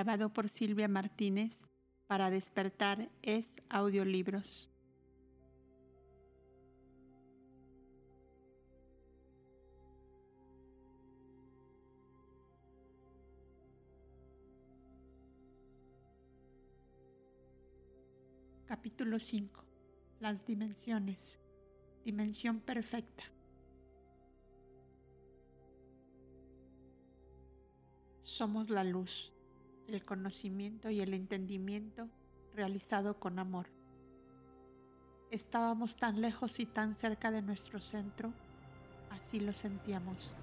grabado por Silvia Martínez para despertar es audiolibros. Capítulo 5. Las dimensiones. Dimensión perfecta. Somos la luz, el conocimiento y el entendimiento realizado con amor. Estábamos tan lejos y tan cerca de nuestro centro, así lo sentíamos.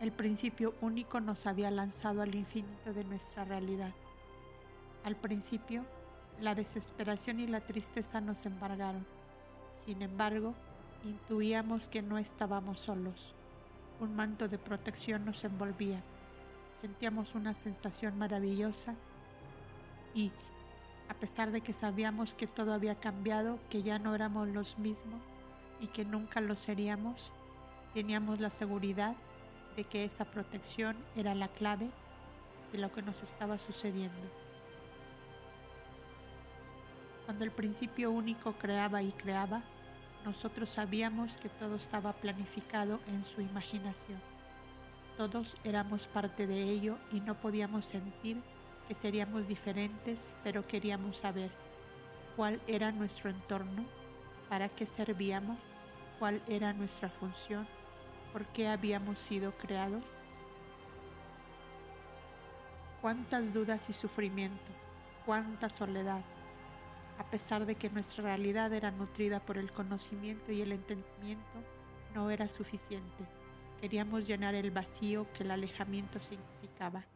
El principio único nos había lanzado al infinito de nuestra realidad. Al principio, la desesperación y la tristeza nos embargaron. Sin embargo, intuíamos que no estábamos solos un manto de protección nos envolvía. Sentíamos una sensación maravillosa y, a pesar de que sabíamos que todo había cambiado, que ya no éramos los mismos y que nunca lo seríamos, teníamos la seguridad de que esa protección era la clave de lo que nos estaba sucediendo. Cuando el principio único creaba y creaba, nosotros sabíamos que todo estaba planificado en su imaginación. Todos éramos parte de ello y no podíamos sentir que seríamos diferentes, pero queríamos saber cuál era nuestro entorno, para qué servíamos, cuál era nuestra función, por qué habíamos sido creados. Cuántas dudas y sufrimiento, cuánta soledad, a pesar de que nuestra realidad era nutrida por el conocimiento y el entendimiento, no era suficiente. Queríamos llenar el vacío que el alejamiento significaba.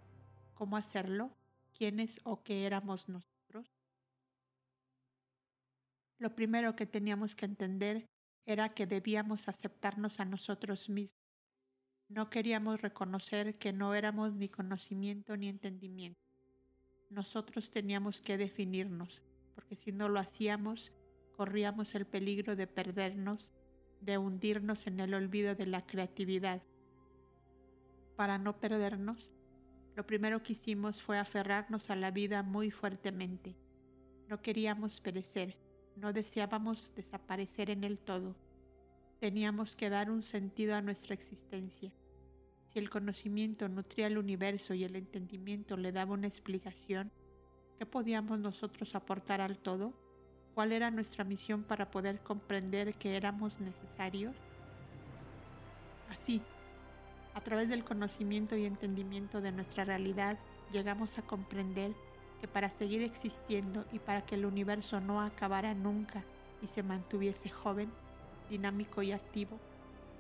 ¿Cómo hacerlo? ¿Quiénes o qué éramos nosotros? Lo primero que teníamos que entender era que debíamos aceptarnos a nosotros mismos. No queríamos reconocer que no éramos ni conocimiento ni entendimiento. Nosotros teníamos que definirnos, porque si no lo hacíamos, corríamos el peligro de perdernos, de hundirnos en el olvido de la creatividad. Para no perdernos, lo primero que hicimos fue aferrarnos a la vida muy fuertemente. No queríamos perecer, no deseábamos desaparecer en el todo. Teníamos que dar un sentido a nuestra existencia. Si el conocimiento nutría el universo y el entendimiento le daba una explicación, ¿Qué podíamos nosotros aportar al todo? ¿Cuál era nuestra misión para poder comprender que éramos necesarios? Así, a través del conocimiento y entendimiento de nuestra realidad, llegamos a comprender que para seguir existiendo y para que el universo no acabara nunca y se mantuviese joven, dinámico y activo,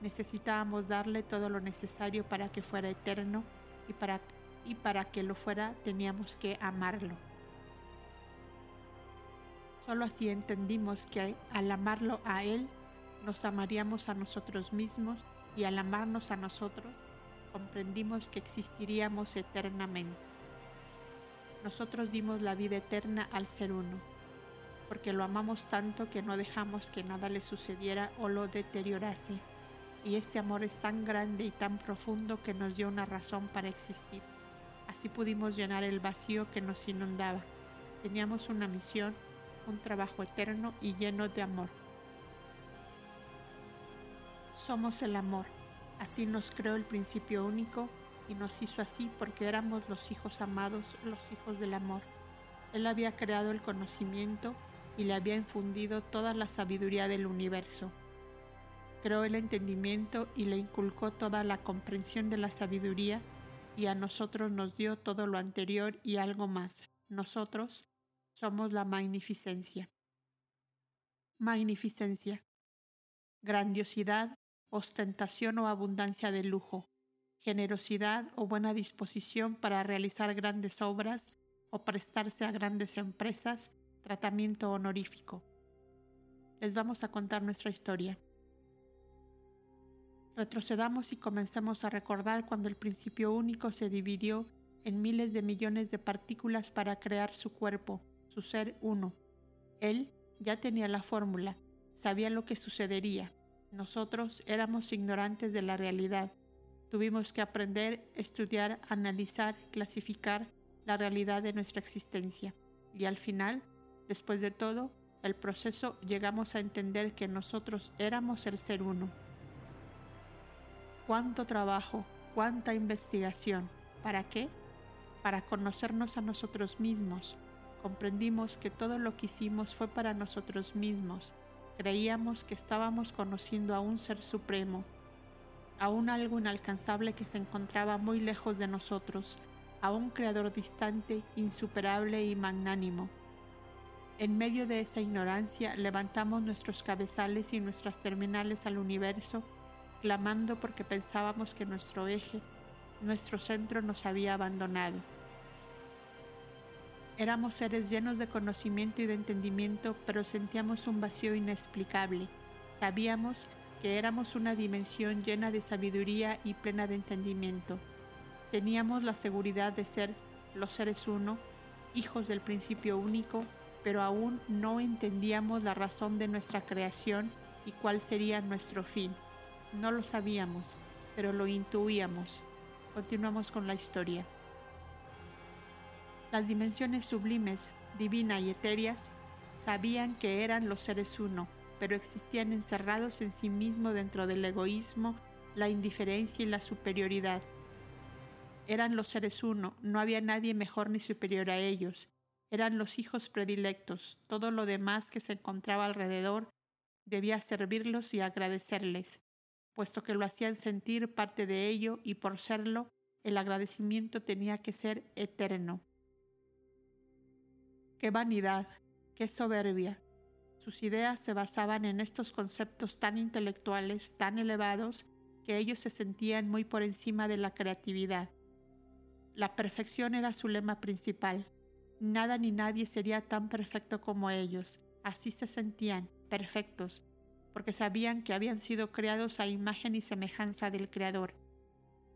necesitábamos darle todo lo necesario para que fuera eterno y para, y para que lo fuera teníamos que amarlo. Solo así entendimos que al amarlo a Él, nos amaríamos a nosotros mismos y al amarnos a nosotros, comprendimos que existiríamos eternamente. Nosotros dimos la vida eterna al ser uno, porque lo amamos tanto que no dejamos que nada le sucediera o lo deteriorase. Y este amor es tan grande y tan profundo que nos dio una razón para existir. Así pudimos llenar el vacío que nos inundaba. Teníamos una misión un trabajo eterno y lleno de amor. Somos el amor, así nos creó el principio único y nos hizo así porque éramos los hijos amados, los hijos del amor. Él había creado el conocimiento y le había infundido toda la sabiduría del universo. Creó el entendimiento y le inculcó toda la comprensión de la sabiduría y a nosotros nos dio todo lo anterior y algo más. Nosotros, somos la magnificencia. Magnificencia. Grandiosidad, ostentación o abundancia de lujo, generosidad o buena disposición para realizar grandes obras o prestarse a grandes empresas, tratamiento honorífico. Les vamos a contar nuestra historia. Retrocedamos y comencemos a recordar cuando el principio único se dividió en miles de millones de partículas para crear su cuerpo, su ser uno. Él ya tenía la fórmula, sabía lo que sucedería. Nosotros éramos ignorantes de la realidad. Tuvimos que aprender, estudiar, analizar, clasificar la realidad de nuestra existencia. Y al final, después de todo, el proceso llegamos a entender que nosotros éramos el ser uno. Cuánto trabajo, cuánta investigación. ¿Para qué? Para conocernos a nosotros mismos. Comprendimos que todo lo que hicimos fue para nosotros mismos. Creíamos que estábamos conociendo a un ser supremo, a un algo inalcanzable que se encontraba muy lejos de nosotros, a un creador distante, insuperable y magnánimo. En medio de esa ignorancia levantamos nuestros cabezales y nuestras terminales al universo, clamando porque pensábamos que nuestro eje, nuestro centro nos había abandonado. Éramos seres llenos de conocimiento y de entendimiento, pero sentíamos un vacío inexplicable. Sabíamos que éramos una dimensión llena de sabiduría y plena de entendimiento. Teníamos la seguridad de ser los seres uno, hijos del principio único, pero aún no entendíamos la razón de nuestra creación y cuál sería nuestro fin. No lo sabíamos, pero lo intuíamos. Continuamos con la historia. Las dimensiones sublimes, divina y etéreas sabían que eran los seres uno, pero existían encerrados en sí mismos dentro del egoísmo, la indiferencia y la superioridad. Eran los seres uno, no había nadie mejor ni superior a ellos. Eran los hijos predilectos, todo lo demás que se encontraba alrededor debía servirlos y agradecerles, puesto que lo hacían sentir parte de ello y por serlo, el agradecimiento tenía que ser eterno. Qué vanidad, qué soberbia, sus ideas se basaban en estos conceptos tan intelectuales, tan elevados, que ellos se sentían muy por encima de la creatividad. La perfección era su lema principal. Nada ni nadie sería tan perfecto como ellos. Así se sentían, perfectos, porque sabían que habían sido creados a imagen y semejanza del Creador.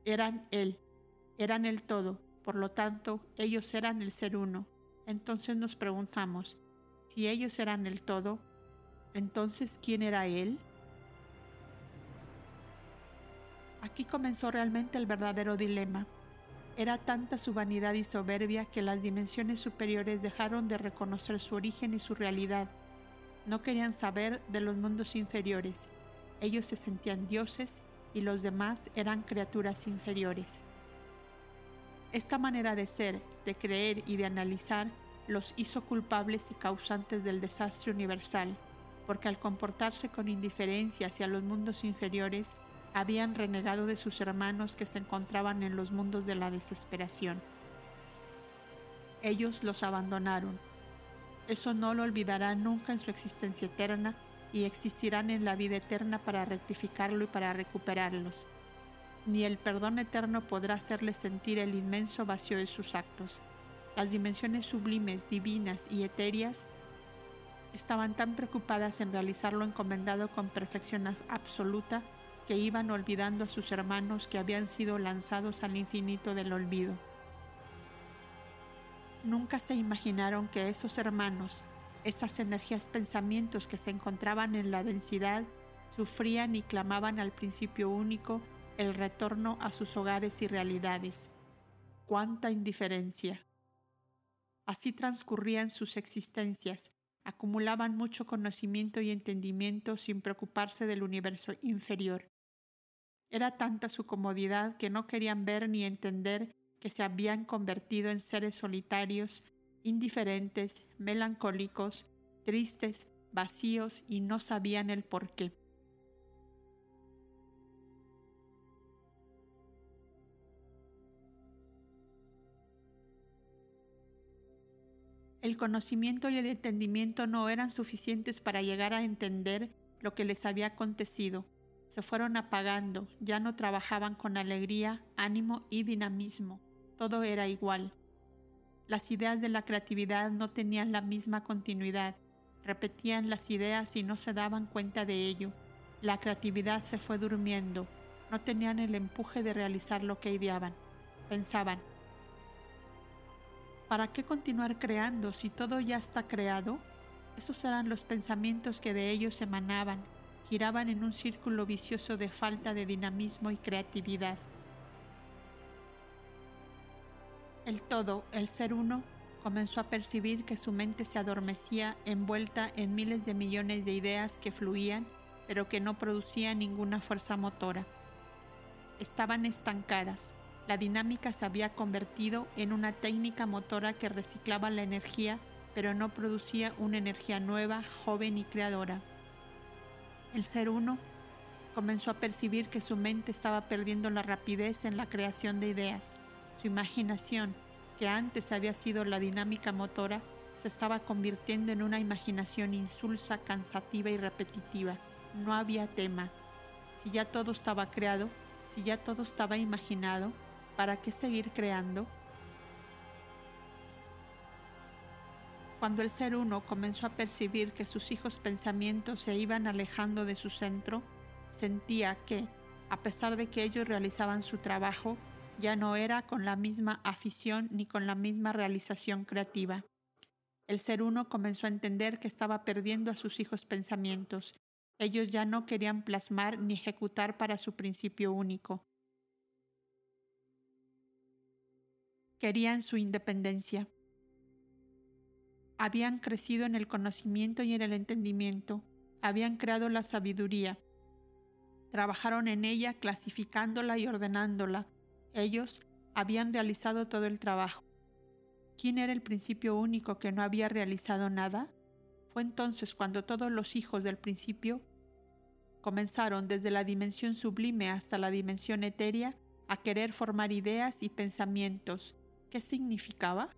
Eran Él, eran el todo, por lo tanto, ellos eran el ser uno. Entonces nos preguntamos, si ellos eran el todo, entonces ¿quién era Él? Aquí comenzó realmente el verdadero dilema. Era tanta su vanidad y soberbia que las dimensiones superiores dejaron de reconocer su origen y su realidad. No querían saber de los mundos inferiores. Ellos se sentían dioses y los demás eran criaturas inferiores. Esta manera de ser, de creer y de analizar los hizo culpables y causantes del desastre universal, porque al comportarse con indiferencia hacia los mundos inferiores, habían renegado de sus hermanos que se encontraban en los mundos de la desesperación. Ellos los abandonaron. Eso no lo olvidarán nunca en su existencia eterna y existirán en la vida eterna para rectificarlo y para recuperarlos. Ni el perdón eterno podrá hacerles sentir el inmenso vacío de sus actos las dimensiones sublimes, divinas y etéreas estaban tan preocupadas en realizar lo encomendado con perfección absoluta que iban olvidando a sus hermanos que habían sido lanzados al infinito del olvido. Nunca se imaginaron que esos hermanos, esas energías pensamientos que se encontraban en la densidad, sufrían y clamaban al principio único el retorno a sus hogares y realidades. ¡Cuánta indiferencia! Así transcurrían sus existencias, acumulaban mucho conocimiento y entendimiento sin preocuparse del universo inferior. Era tanta su comodidad que no querían ver ni entender que se habían convertido en seres solitarios, indiferentes, melancólicos, tristes, vacíos y no sabían el por qué. El conocimiento y el entendimiento no eran suficientes para llegar a entender lo que les había acontecido. Se fueron apagando, ya no trabajaban con alegría, ánimo y dinamismo. Todo era igual. Las ideas de la creatividad no tenían la misma continuidad. Repetían las ideas y no se daban cuenta de ello. La creatividad se fue durmiendo. No tenían el empuje de realizar lo que ideaban. Pensaban, ¿Para qué continuar creando si todo ya está creado? Esos eran los pensamientos que de ellos emanaban, giraban en un círculo vicioso de falta de dinamismo y creatividad. El todo, el ser uno, comenzó a percibir que su mente se adormecía envuelta en miles de millones de ideas que fluían, pero que no producían ninguna fuerza motora. Estaban estancadas, la dinámica se había convertido en una técnica motora que reciclaba la energía, pero no producía una energía nueva, joven y creadora. El ser uno comenzó a percibir que su mente estaba perdiendo la rapidez en la creación de ideas. Su imaginación, que antes había sido la dinámica motora, se estaba convirtiendo en una imaginación insulsa, cansativa y repetitiva. No había tema. Si ya todo estaba creado, si ya todo estaba imaginado, ¿para qué seguir creando? Cuando el ser uno comenzó a percibir que sus hijos pensamientos se iban alejando de su centro, sentía que, a pesar de que ellos realizaban su trabajo, ya no era con la misma afición ni con la misma realización creativa. El ser uno comenzó a entender que estaba perdiendo a sus hijos pensamientos. Ellos ya no querían plasmar ni ejecutar para su principio único. Querían su independencia. Habían crecido en el conocimiento y en el entendimiento. Habían creado la sabiduría. Trabajaron en ella clasificándola y ordenándola, ellos habían realizado todo el trabajo. ¿Quién era el principio único que no había realizado nada? Fue entonces cuando todos los hijos del principio comenzaron desde la dimensión sublime hasta la dimensión etérea a querer formar ideas y pensamientos. ¿Qué significaba?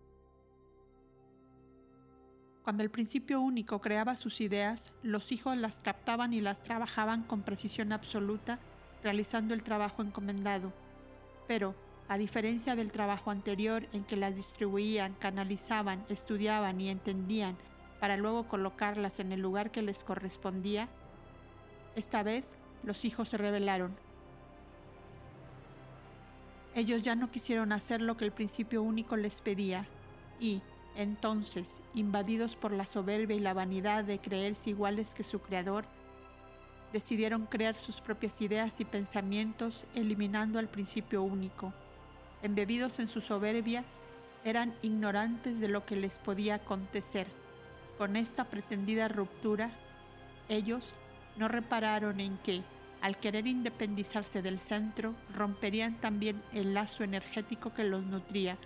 Cuando el principio único creaba sus ideas, los hijos las captaban y las trabajaban con precisión absoluta, realizando el trabajo encomendado. Pero, a diferencia del trabajo anterior en que las distribuían, canalizaban, estudiaban y entendían para luego colocarlas en el lugar que les correspondía, esta vez los hijos se rebelaron. Ellos ya no quisieron hacer lo que el principio único les pedía y, entonces, invadidos por la soberbia y la vanidad de creerse iguales que su Creador, decidieron crear sus propias ideas y pensamientos eliminando al principio único. Embebidos en su soberbia, eran ignorantes de lo que les podía acontecer. Con esta pretendida ruptura, ellos no repararon en que, al querer independizarse del centro, romperían también el lazo energético que los nutría.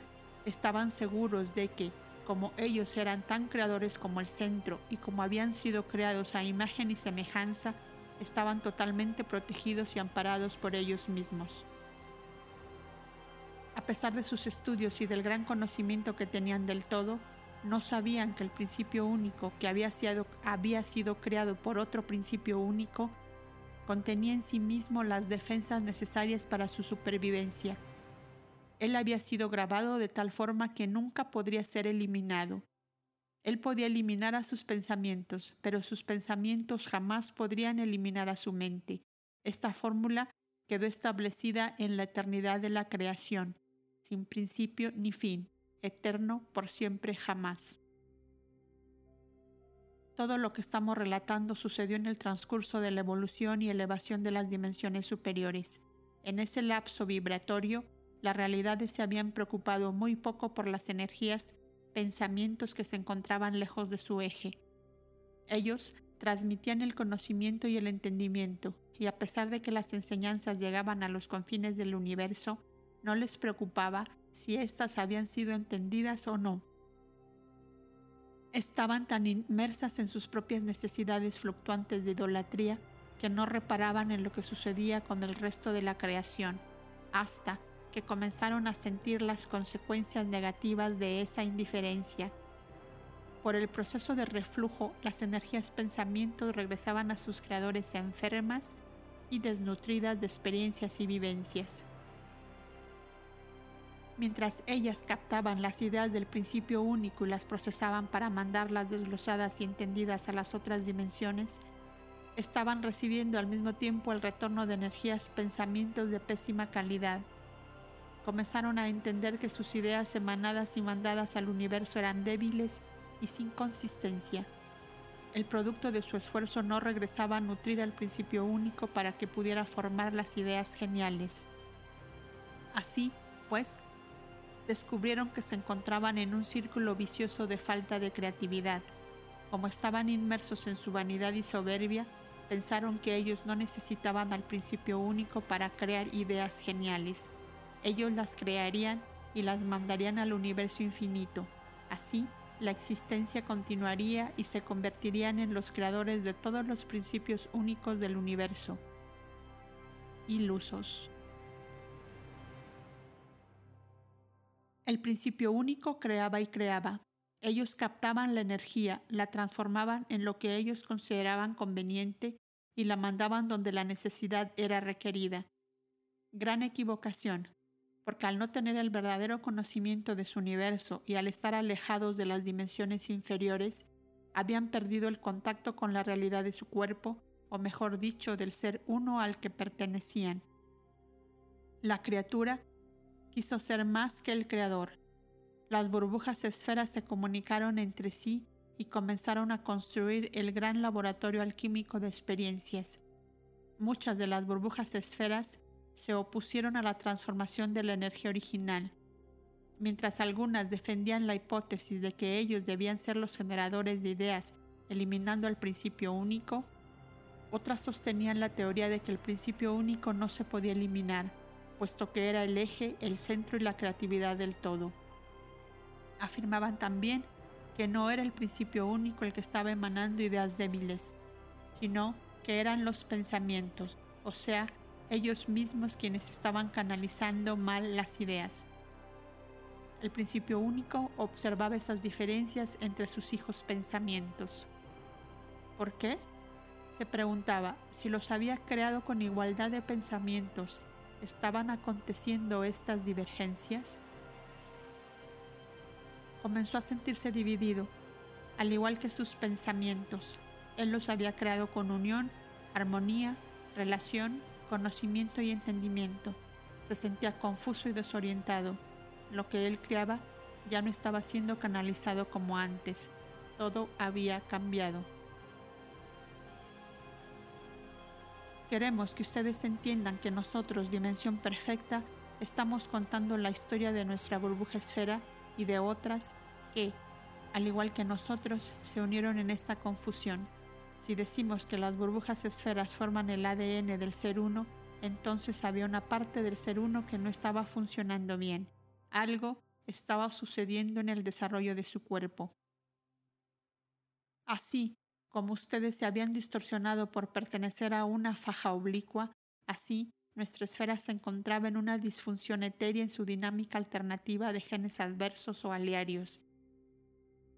Estaban seguros de que, como ellos eran tan creadores como el centro y como habían sido creados a imagen y semejanza, estaban totalmente protegidos y amparados por ellos mismos. A pesar de sus estudios y del gran conocimiento que tenían del todo, no sabían que el principio único que había sido, había sido creado por otro principio único contenía en sí mismo las defensas necesarias para su supervivencia. Él había sido grabado de tal forma que nunca podría ser eliminado. Él podía eliminar a sus pensamientos, pero sus pensamientos jamás podrían eliminar a su mente. Esta fórmula quedó establecida en la eternidad de la creación, sin principio ni fin, eterno por siempre jamás. Todo lo que estamos relatando sucedió en el transcurso de la evolución y elevación de las dimensiones superiores. En ese lapso vibratorio, las realidades se habían preocupado muy poco por las energías pensamientos que se encontraban lejos de su eje. Ellos transmitían el conocimiento y el entendimiento, y a pesar de que las enseñanzas llegaban a los confines del universo, no les preocupaba si éstas habían sido entendidas o no. Estaban tan inmersas en sus propias necesidades fluctuantes de idolatría que no reparaban en lo que sucedía con el resto de la creación, hasta que comenzaron a sentir las consecuencias negativas de esa indiferencia. Por el proceso de reflujo, las energías pensamientos regresaban a sus creadores enfermas y desnutridas de experiencias y vivencias. Mientras ellas captaban las ideas del principio único y las procesaban para mandarlas desglosadas y entendidas a las otras dimensiones, estaban recibiendo al mismo tiempo el retorno de energías pensamientos de pésima calidad comenzaron a entender que sus ideas emanadas y mandadas al universo eran débiles y sin consistencia. El producto de su esfuerzo no regresaba a nutrir al principio único para que pudiera formar las ideas geniales. Así, pues, descubrieron que se encontraban en un círculo vicioso de falta de creatividad. Como estaban inmersos en su vanidad y soberbia, pensaron que ellos no necesitaban al principio único para crear ideas geniales. Ellos las crearían y las mandarían al universo infinito. Así, la existencia continuaría y se convertirían en los creadores de todos los principios únicos del universo. Ilusos. El principio único creaba y creaba. Ellos captaban la energía, la transformaban en lo que ellos consideraban conveniente y la mandaban donde la necesidad era requerida. Gran equivocación, porque al no tener el verdadero conocimiento de su universo y al estar alejados de las dimensiones inferiores, habían perdido el contacto con la realidad de su cuerpo, o mejor dicho, del ser uno al que pertenecían. La criatura quiso ser más que el creador. Las burbujas esferas se comunicaron entre sí y comenzaron a construir el gran laboratorio alquímico de experiencias. Muchas de las burbujas esferas se opusieron a la transformación de la energía original, mientras algunas defendían la hipótesis de que ellos debían ser los generadores de ideas, eliminando el principio único, otras sostenían la teoría de que el principio único no se podía eliminar, puesto que era el eje, el centro y la creatividad del todo. Afirmaban también que no era el principio único el que estaba emanando ideas débiles, sino que eran los pensamientos, o sea, ellos mismos quienes estaban canalizando mal las ideas. El principio único observaba esas diferencias entre sus hijos pensamientos. ¿Por qué? Se preguntaba si los había creado con igualdad de pensamientos estaban aconteciendo estas divergencias? Comenzó a sentirse dividido, al igual que sus pensamientos. Él los había creado con unión, armonía, relación, conocimiento y entendimiento. Se sentía confuso y desorientado. Lo que él creaba ya no estaba siendo canalizado como antes. Todo había cambiado. Queremos que ustedes entiendan que nosotros, Dimensión Perfecta, estamos contando la historia de nuestra burbuja esfera y de otras que, al igual que nosotros, se unieron en esta confusión. Si decimos que las burbujas esferas forman el ADN del ser uno, entonces había una parte del ser uno que no estaba funcionando bien. Algo estaba sucediendo en el desarrollo de su cuerpo. Así, como ustedes se habían distorsionado por pertenecer a una faja oblicua, así nuestra esfera se encontraba en una disfunción etérea en su dinámica alternativa de genes adversos o aliarios.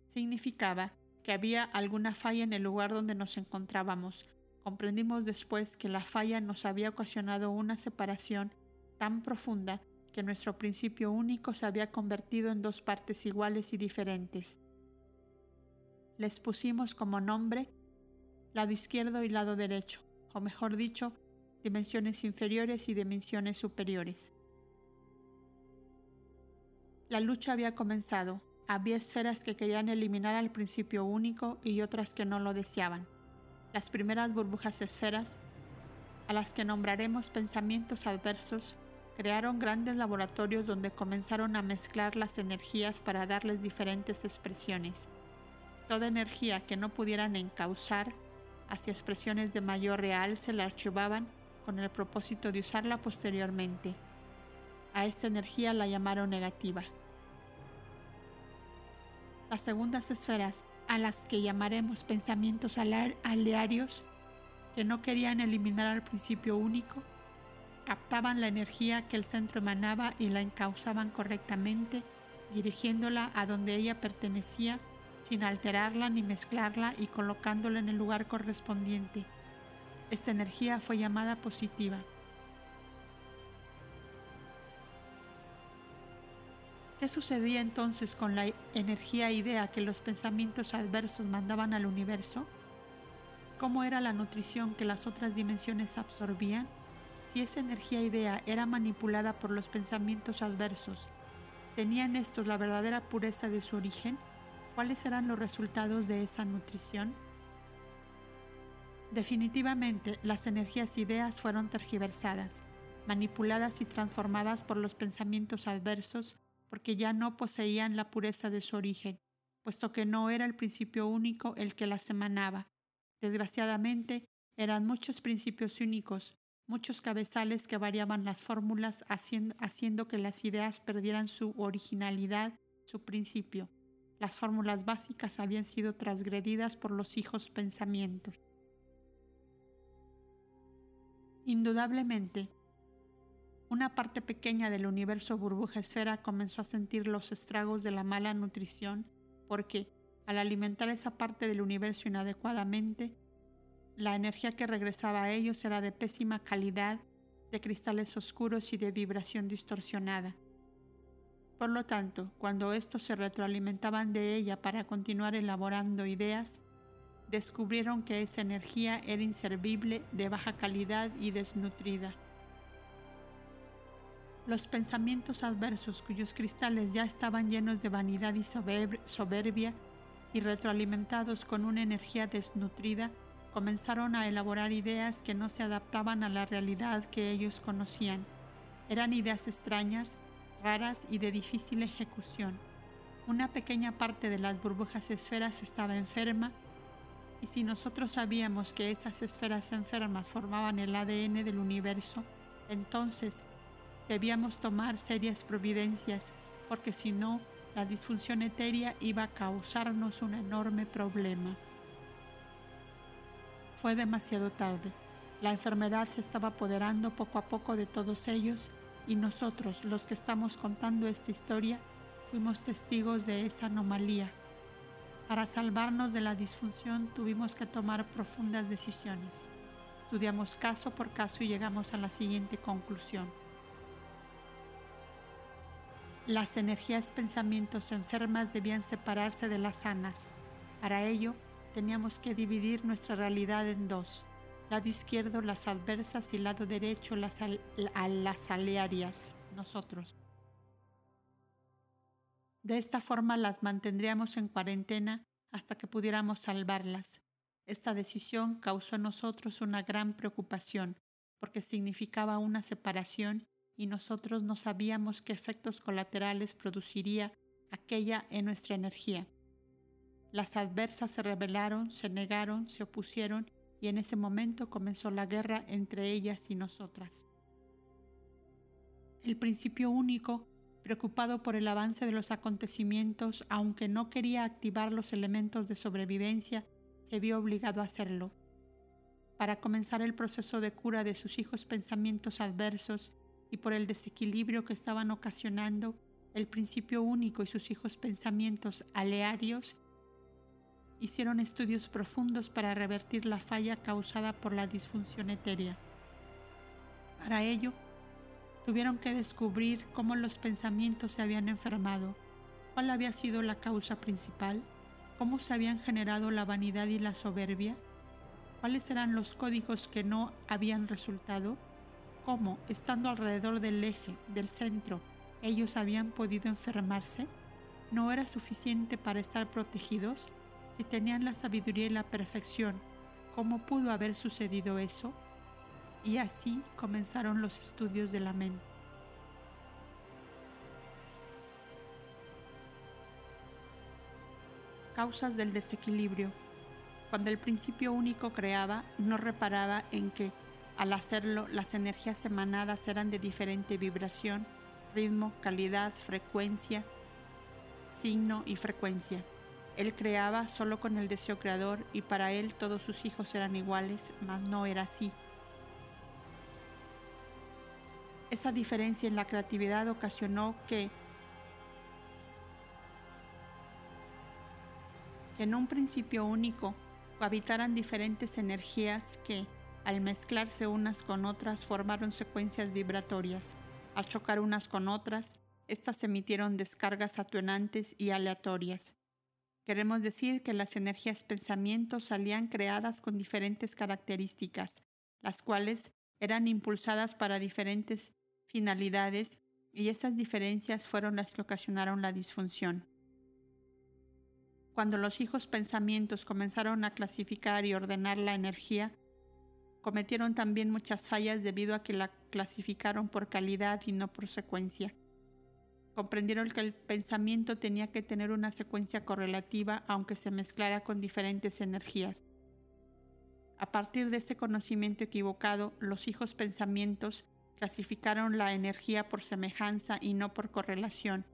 Significaba que había alguna falla en el lugar donde nos encontrábamos. Comprendimos después que la falla nos había ocasionado una separación tan profunda que nuestro principio único se había convertido en dos partes iguales y diferentes les pusimos como nombre lado izquierdo y lado derecho, o mejor dicho, dimensiones inferiores y dimensiones superiores. La lucha había comenzado. Había esferas que querían eliminar al principio único y otras que no lo deseaban. Las primeras burbujas esferas, a las que nombraremos pensamientos adversos, crearon grandes laboratorios donde comenzaron a mezclar las energías para darles diferentes expresiones. Toda energía que no pudieran encauzar hacia expresiones de mayor real se la archivaban con el propósito de usarla posteriormente. A esta energía la llamaron negativa. Las segundas esferas, a las que llamaremos pensamientos alearios, que no querían eliminar al principio único, captaban la energía que el centro emanaba y la encauzaban correctamente, dirigiéndola a donde ella pertenecía sin alterarla ni mezclarla y colocándola en el lugar correspondiente. Esta energía fue llamada positiva. ¿Qué sucedía entonces con la energía idea que los pensamientos adversos mandaban al universo? ¿Cómo era la nutrición que las otras dimensiones absorbían? Si esa energía idea era manipulada por los pensamientos adversos, ¿tenían estos la verdadera pureza de su origen? ¿Cuáles serán los resultados de esa nutrición? Definitivamente, las energías ideas fueron tergiversadas, manipuladas y transformadas por los pensamientos adversos porque ya no poseían la pureza de su origen, puesto que no era el principio único el que las emanaba. Desgraciadamente, eran muchos principios únicos, muchos cabezales que variaban las fórmulas, haciendo que las ideas perdieran su originalidad, su principio. Las fórmulas básicas habían sido transgredidas por los hijos pensamientos. Indudablemente, una parte pequeña del universo burbuja esfera comenzó a sentir los estragos de la mala nutrición porque, al alimentar esa parte del universo inadecuadamente, la energía que regresaba a ellos era de pésima calidad, de cristales oscuros y de vibración distorsionada. Por lo tanto, cuando estos se retroalimentaban de ella para continuar elaborando ideas, descubrieron que esa energía era inservible, de baja calidad y desnutrida. Los pensamientos adversos cuyos cristales ya estaban llenos de vanidad y soberbia y retroalimentados con una energía desnutrida, comenzaron a elaborar ideas que no se adaptaban a la realidad que ellos conocían. Eran ideas extrañas, raras y de difícil ejecución. Una pequeña parte de las burbujas esferas estaba enferma y si nosotros sabíamos que esas esferas enfermas formaban el ADN del universo, entonces Debíamos tomar serias providencias porque si no, la disfunción etérea iba a causarnos un enorme problema. Fue demasiado tarde. La enfermedad se estaba apoderando poco a poco de todos ellos y nosotros, los que estamos contando esta historia, fuimos testigos de esa anomalía. Para salvarnos de la disfunción tuvimos que tomar profundas decisiones. Estudiamos caso por caso y llegamos a la siguiente conclusión. Las energías pensamientos enfermas debían separarse de las sanas. Para ello, teníamos que dividir nuestra realidad en dos. Lado izquierdo las adversas y lado derecho las, las alearias, nosotros. De esta forma las mantendríamos en cuarentena hasta que pudiéramos salvarlas. Esta decisión causó en nosotros una gran preocupación porque significaba una separación y nosotros no sabíamos qué efectos colaterales produciría aquella en nuestra energía. Las adversas se rebelaron, se negaron, se opusieron y en ese momento comenzó la guerra entre ellas y nosotras. El principio único, preocupado por el avance de los acontecimientos, aunque no quería activar los elementos de sobrevivencia, se vio obligado a hacerlo. Para comenzar el proceso de cura de sus hijos pensamientos adversos, y por el desequilibrio que estaban ocasionando el principio único y sus hijos pensamientos alearios, hicieron estudios profundos para revertir la falla causada por la disfunción etérea. Para ello, tuvieron que descubrir cómo los pensamientos se habían enfermado, cuál había sido la causa principal, cómo se habían generado la vanidad y la soberbia, cuáles eran los códigos que no habían resultado cómo, estando alrededor del eje, del centro, ellos habían podido enfermarse, no era suficiente para estar protegidos si tenían la sabiduría y la perfección. ¿Cómo pudo haber sucedido eso? Y así comenzaron los estudios de la mente. Causas del desequilibrio. Cuando el principio único creaba, no reparaba en que al hacerlo, las energías emanadas eran de diferente vibración, ritmo, calidad, frecuencia, signo y frecuencia. Él creaba solo con el deseo creador y para él todos sus hijos eran iguales, mas no era así. Esa diferencia en la creatividad ocasionó que, en un principio único cohabitaran diferentes energías que, al mezclarse unas con otras, formaron secuencias vibratorias. Al chocar unas con otras, estas emitieron descargas atenuantes y aleatorias. Queremos decir que las energías pensamientos salían creadas con diferentes características, las cuales eran impulsadas para diferentes finalidades y esas diferencias fueron las que ocasionaron la disfunción. Cuando los hijos pensamientos comenzaron a clasificar y ordenar la energía, Cometieron también muchas fallas debido a que la clasificaron por calidad y no por secuencia. Comprendieron que el pensamiento tenía que tener una secuencia correlativa aunque se mezclara con diferentes energías. A partir de ese conocimiento equivocado, los hijos pensamientos clasificaron la energía por semejanza y no por correlación,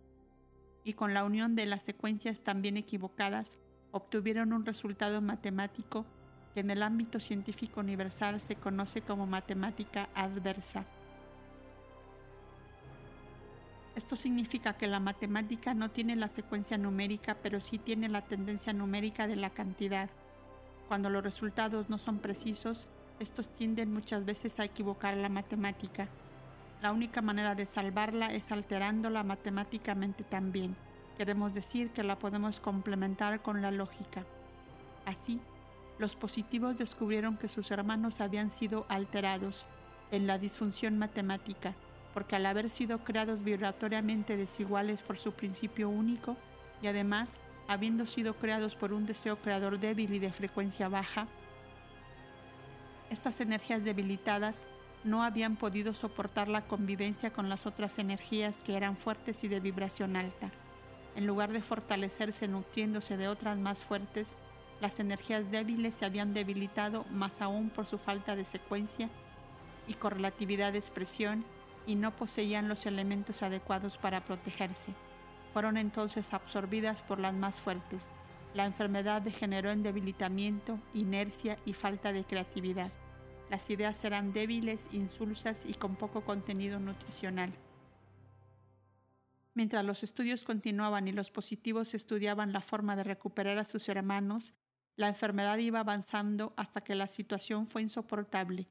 y con la unión de las secuencias también equivocadas, obtuvieron un resultado matemático que en el ámbito científico universal se conoce como matemática adversa. Esto significa que la matemática no tiene la secuencia numérica, pero sí tiene la tendencia numérica de la cantidad. Cuando los resultados no son precisos, estos tienden muchas veces a equivocar la matemática. La única manera de salvarla es alterándola matemáticamente también. Queremos decir que la podemos complementar con la lógica. Así, los positivos descubrieron que sus hermanos habían sido alterados en la disfunción matemática, porque al haber sido creados vibratoriamente desiguales por su principio único, y además, habiendo sido creados por un deseo creador débil y de frecuencia baja, estas energías debilitadas no habían podido soportar la convivencia con las otras energías que eran fuertes y de vibración alta. En lugar de fortalecerse nutriéndose de otras más fuertes, las energías débiles se habían debilitado más aún por su falta de secuencia y correlatividad de expresión y no poseían los elementos adecuados para protegerse. Fueron entonces absorbidas por las más fuertes. La enfermedad degeneró en debilitamiento, inercia y falta de creatividad. Las ideas eran débiles, insulsas y con poco contenido nutricional. Mientras los estudios continuaban y los positivos estudiaban la forma de recuperar a sus hermanos, la enfermedad iba avanzando hasta que la situación fue insoportable.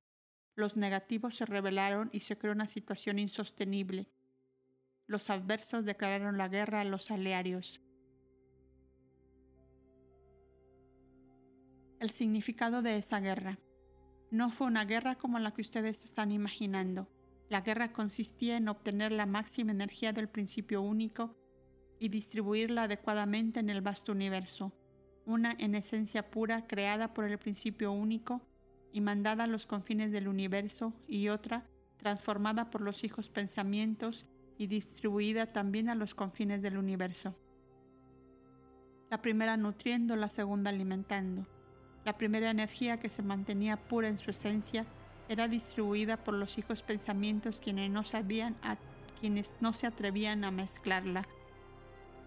Los negativos se rebelaron y se creó una situación insostenible. Los adversos declararon la guerra a los alearios. El significado de esa guerra. No fue una guerra como la que ustedes están imaginando. La guerra consistía en obtener la máxima energía del principio único y distribuirla adecuadamente en el vasto universo, una en esencia pura creada por el principio único y mandada a los confines del universo y otra transformada por los hijos pensamientos y distribuida también a los confines del universo. La primera nutriendo, la segunda alimentando. La primera energía que se mantenía pura en su esencia era distribuida por los hijos pensamientos quienes no sabían a quienes no se atrevían a mezclarla.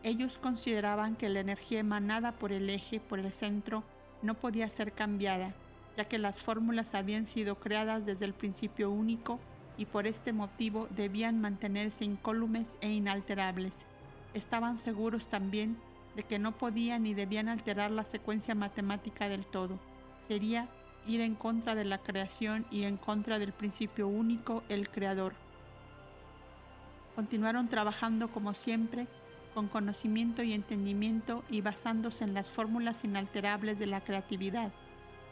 Ellos consideraban que la energía emanada por el eje, por el centro, no podía ser cambiada, ya que las fórmulas habían sido creadas desde el principio único y por este motivo debían mantenerse incólumes e inalterables. Estaban seguros también de que no podían ni debían alterar la secuencia matemática del todo. Sería ir en contra de la creación y en contra del principio único, el creador. Continuaron trabajando como siempre, con conocimiento y entendimiento y basándose en las fórmulas inalterables de la creatividad.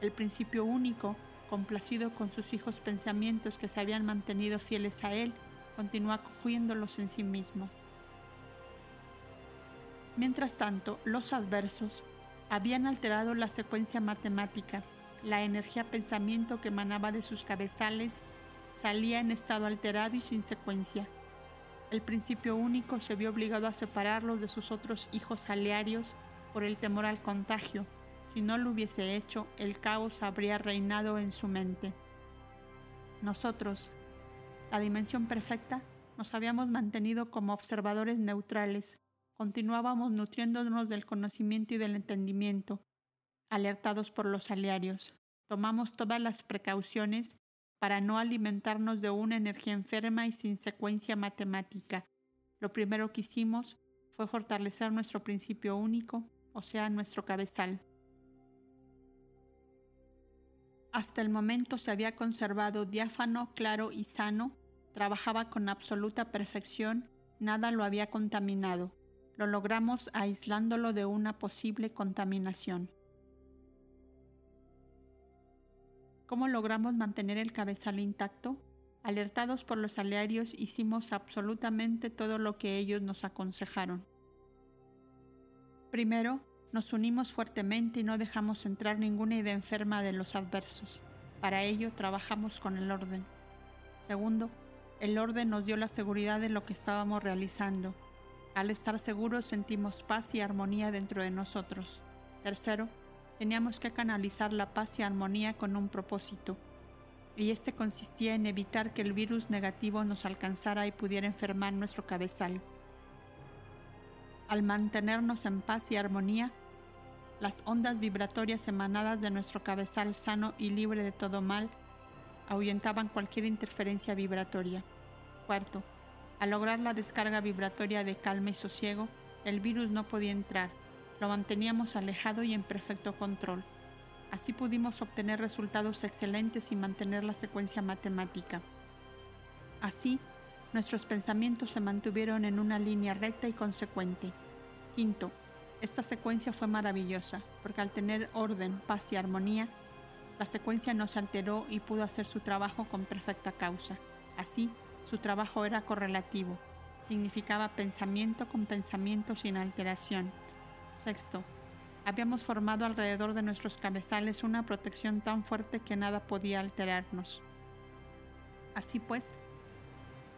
El principio único, complacido con sus hijos pensamientos que se habían mantenido fieles a él, continúa acogiéndolos en sí mismos. Mientras tanto, los adversos habían alterado la secuencia matemática. La energía pensamiento que emanaba de sus cabezales salía en estado alterado y sin secuencia. El principio único se vio obligado a separarlos de sus otros hijos alearios por el temor al contagio. Si no lo hubiese hecho, el caos habría reinado en su mente. Nosotros, la dimensión perfecta, nos habíamos mantenido como observadores neutrales, continuábamos nutriéndonos del conocimiento y del entendimiento, alertados por los aliarios. Tomamos todas las precauciones para no alimentarnos de una energía enferma y sin secuencia matemática. Lo primero que hicimos fue fortalecer nuestro principio único, o sea, nuestro cabezal. Hasta el momento se había conservado diáfano, claro y sano, trabajaba con absoluta perfección, nada lo había contaminado. Lo logramos aislándolo de una posible contaminación. ¿Cómo logramos mantener el cabezal intacto? Alertados por los alearios, hicimos absolutamente todo lo que ellos nos aconsejaron. Primero, nos unimos fuertemente y no dejamos entrar ninguna idea enferma de los adversos. Para ello, trabajamos con el orden. Segundo, el orden nos dio la seguridad de lo que estábamos realizando Al estar seguros sentimos paz y armonía dentro de nosotros. Tercero, teníamos que canalizar la paz y armonía con un propósito, y este consistía en evitar que el virus negativo nos alcanzara y pudiera enfermar nuestro cabezal. Al mantenernos en paz y armonía, las ondas vibratorias emanadas de nuestro cabezal sano y libre de todo mal ahuyentaban cualquier interferencia vibratoria. Cuarto, al lograr la descarga vibratoria de calma y sosiego, el virus no podía entrar, lo manteníamos alejado y en perfecto control. Así pudimos obtener resultados excelentes y mantener la secuencia matemática. Así, nuestros pensamientos se mantuvieron en una línea recta y consecuente. Quinto, esta secuencia fue maravillosa, porque al tener orden, paz y armonía, la secuencia no se alteró y pudo hacer su trabajo con perfecta causa. Así, su trabajo era correlativo, significaba pensamiento con pensamiento sin alteración. Sexto, habíamos formado alrededor de nuestros cabezales una protección tan fuerte que nada podía alterarnos. Así pues,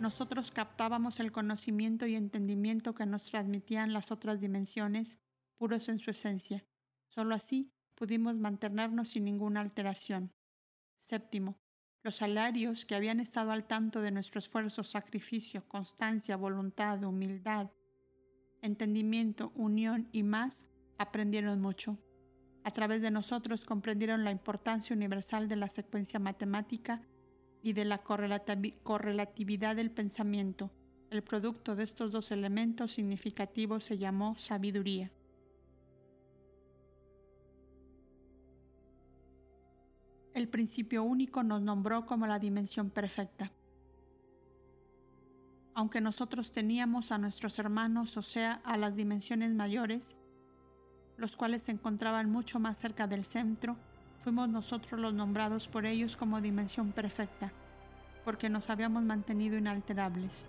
nosotros captábamos el conocimiento y entendimiento que nos transmitían las otras dimensiones, puros en su esencia. Solo así pudimos mantenernos sin ninguna alteración. Séptimo, los salarios que habían estado al tanto de nuestro esfuerzo, sacrificio, constancia, voluntad, humildad, entendimiento, unión y más, aprendieron mucho. A través de nosotros comprendieron la importancia universal de la secuencia matemática y de la correlatividad del pensamiento. El producto de estos dos elementos significativos se llamó sabiduría. El principio único nos nombró como la dimensión perfecta. Aunque nosotros teníamos a nuestros hermanos, o sea, a las dimensiones mayores, los cuales se encontraban mucho más cerca del centro, fuimos nosotros los nombrados por ellos como dimensión perfecta, porque nos habíamos mantenido inalterables.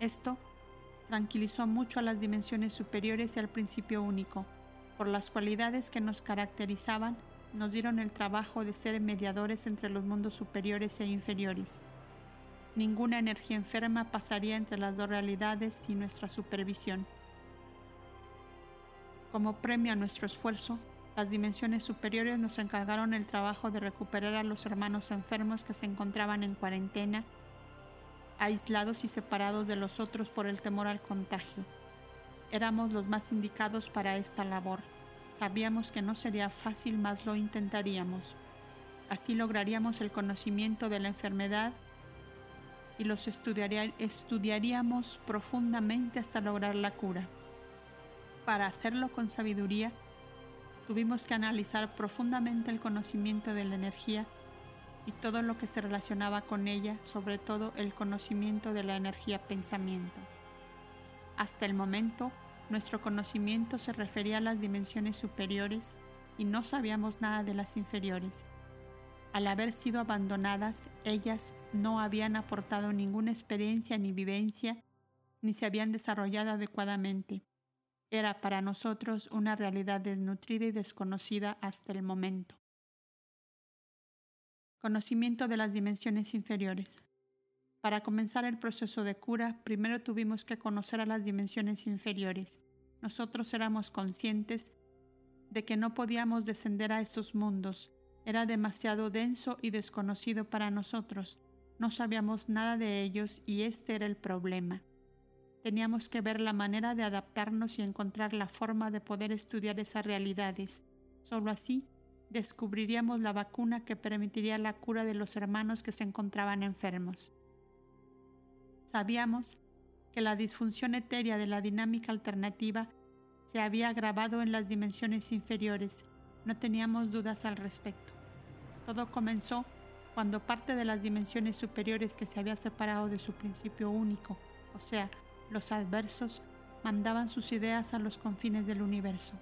Esto tranquilizó mucho a las dimensiones superiores y al principio único, por las cualidades que nos caracterizaban nos dieron el trabajo de ser mediadores entre los mundos superiores e inferiores. Ninguna energía enferma pasaría entre las dos realidades sin nuestra supervisión. Como premio a nuestro esfuerzo, las dimensiones superiores nos encargaron el trabajo de recuperar a los hermanos enfermos que se encontraban en cuarentena, aislados y separados de los otros por el temor al contagio. Éramos los más indicados para esta labor. Sabíamos que no sería fácil, mas lo intentaríamos. Así lograríamos el conocimiento de la enfermedad y los estudiaríamos profundamente hasta lograr la cura. Para hacerlo con sabiduría, tuvimos que analizar profundamente el conocimiento de la energía y todo lo que se relacionaba con ella, sobre todo el conocimiento de la energía pensamiento. Hasta el momento, nuestro conocimiento se refería a las dimensiones superiores y no sabíamos nada de las inferiores. Al haber sido abandonadas, ellas no habían aportado ninguna experiencia ni vivencia, ni se habían desarrollado adecuadamente. Era para nosotros una realidad desnutrida y desconocida hasta el momento. Conocimiento de las dimensiones inferiores. Para comenzar el proceso de cura, primero tuvimos que conocer a las dimensiones inferiores. Nosotros éramos conscientes de que no podíamos descender a esos mundos. Era demasiado denso y desconocido para nosotros. No sabíamos nada de ellos y este era el problema. Teníamos que ver la manera de adaptarnos y encontrar la forma de poder estudiar esas realidades. Solo así descubriríamos la vacuna que permitiría la cura de los hermanos que se encontraban enfermos. Sabíamos que la disfunción etérea de la dinámica alternativa se había agravado en las dimensiones inferiores. No teníamos dudas al respecto. Todo comenzó cuando parte de las dimensiones superiores que se había separado de su principio único, o sea, los adversos, mandaban sus ideas a los confines del universo.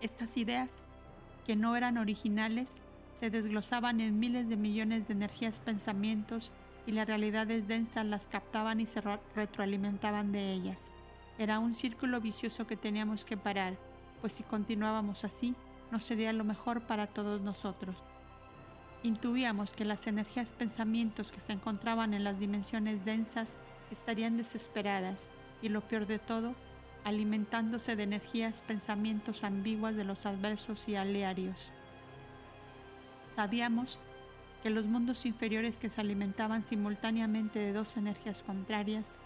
Estas ideas, que no eran originales, se desglosaban en miles de millones de energías pensamientos y las realidades densas las captaban y se retroalimentaban de ellas. Era un círculo vicioso que teníamos que parar, pues si continuábamos así, no sería lo mejor para todos nosotros. Intuíamos que las energías pensamientos que se encontraban en las dimensiones densas estarían desesperadas y lo peor de todo, alimentándose de energías, pensamientos ambiguas de los adversos y alearios. Sabíamos que los mundos inferiores que se alimentaban simultáneamente de dos energías contrarias,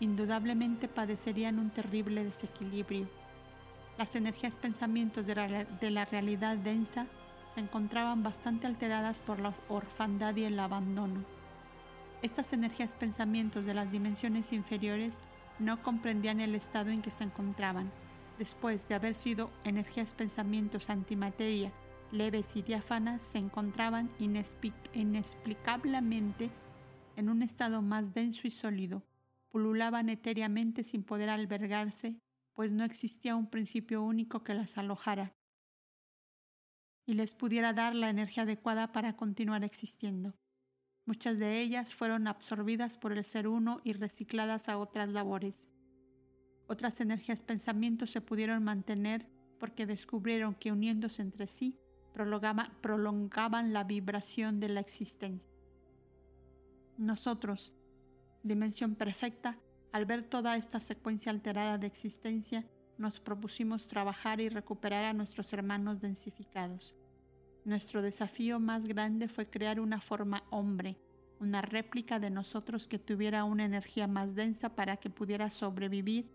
indudablemente padecerían un terrible desequilibrio. Las energías pensamientos de la, de la realidad densa se encontraban bastante alteradas por la orfandad y el abandono. Estas energías pensamientos de las dimensiones inferiores no comprendían el estado en que se encontraban, después de haber sido energías pensamientos antimateria leves y diáfanas, se encontraban inexplicablemente en un estado más denso y sólido, pululaban etéreamente sin poder albergarse, pues no existía un principio único que las alojara y les pudiera dar la energía adecuada para continuar existiendo. Muchas de ellas fueron absorbidas por el ser uno y recicladas a otras labores. Otras energías pensamientos se pudieron mantener porque descubrieron que uniéndose entre sí prolongaban la vibración de la existencia. Nosotros, dimensión perfecta, al ver toda esta secuencia alterada de existencia, nos propusimos trabajar y recuperar a nuestros hermanos densificados. Nuestro desafío más grande fue crear una forma hombre, una réplica de nosotros que tuviera una energía más densa para que pudiera sobrevivir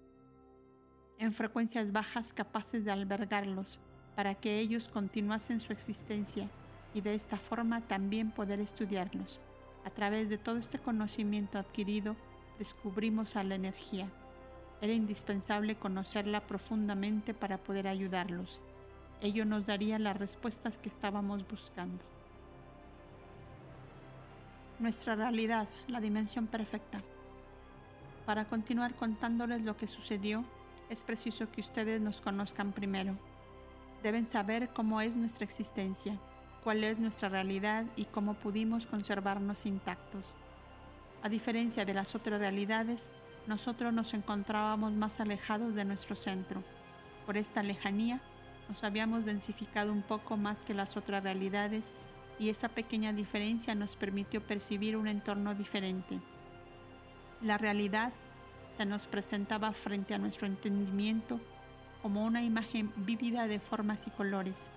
en frecuencias bajas capaces de albergarlos, para que ellos continuasen su existencia y de esta forma también poder estudiarlos. A través de todo este conocimiento adquirido, descubrimos a la energía. Era indispensable conocerla profundamente para poder ayudarlos. Ello nos daría las respuestas que estábamos buscando. Nuestra realidad, la dimensión perfecta. Para continuar contándoles lo que sucedió, es preciso que ustedes nos conozcan primero. Deben saber cómo es nuestra existencia, cuál es nuestra realidad y cómo pudimos conservarnos intactos. A diferencia de las otras realidades, nosotros nos encontrábamos más alejados de nuestro centro. Por esta lejanía, nos habíamos densificado un poco más que las otras realidades y esa pequeña diferencia nos permitió percibir un entorno diferente. La realidad se nos presentaba frente a nuestro entendimiento como una imagen vívida de formas y colores.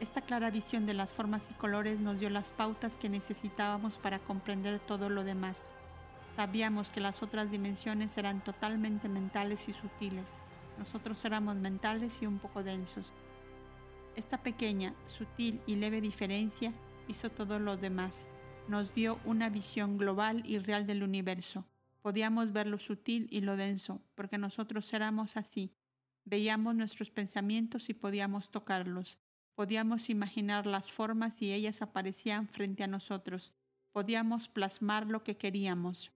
Esta clara visión de las formas y colores nos dio las pautas que necesitábamos para comprender todo lo demás. Sabíamos que las otras dimensiones eran totalmente mentales y sutiles. Nosotros éramos mentales y un poco densos. Esta pequeña, sutil y leve diferencia hizo todo lo demás. Nos dio una visión global y real del universo. Podíamos ver lo sutil y lo denso, porque nosotros éramos así. Veíamos nuestros pensamientos y podíamos tocarlos. Podíamos imaginar las formas y ellas aparecían frente a nosotros. Podíamos plasmar lo que queríamos.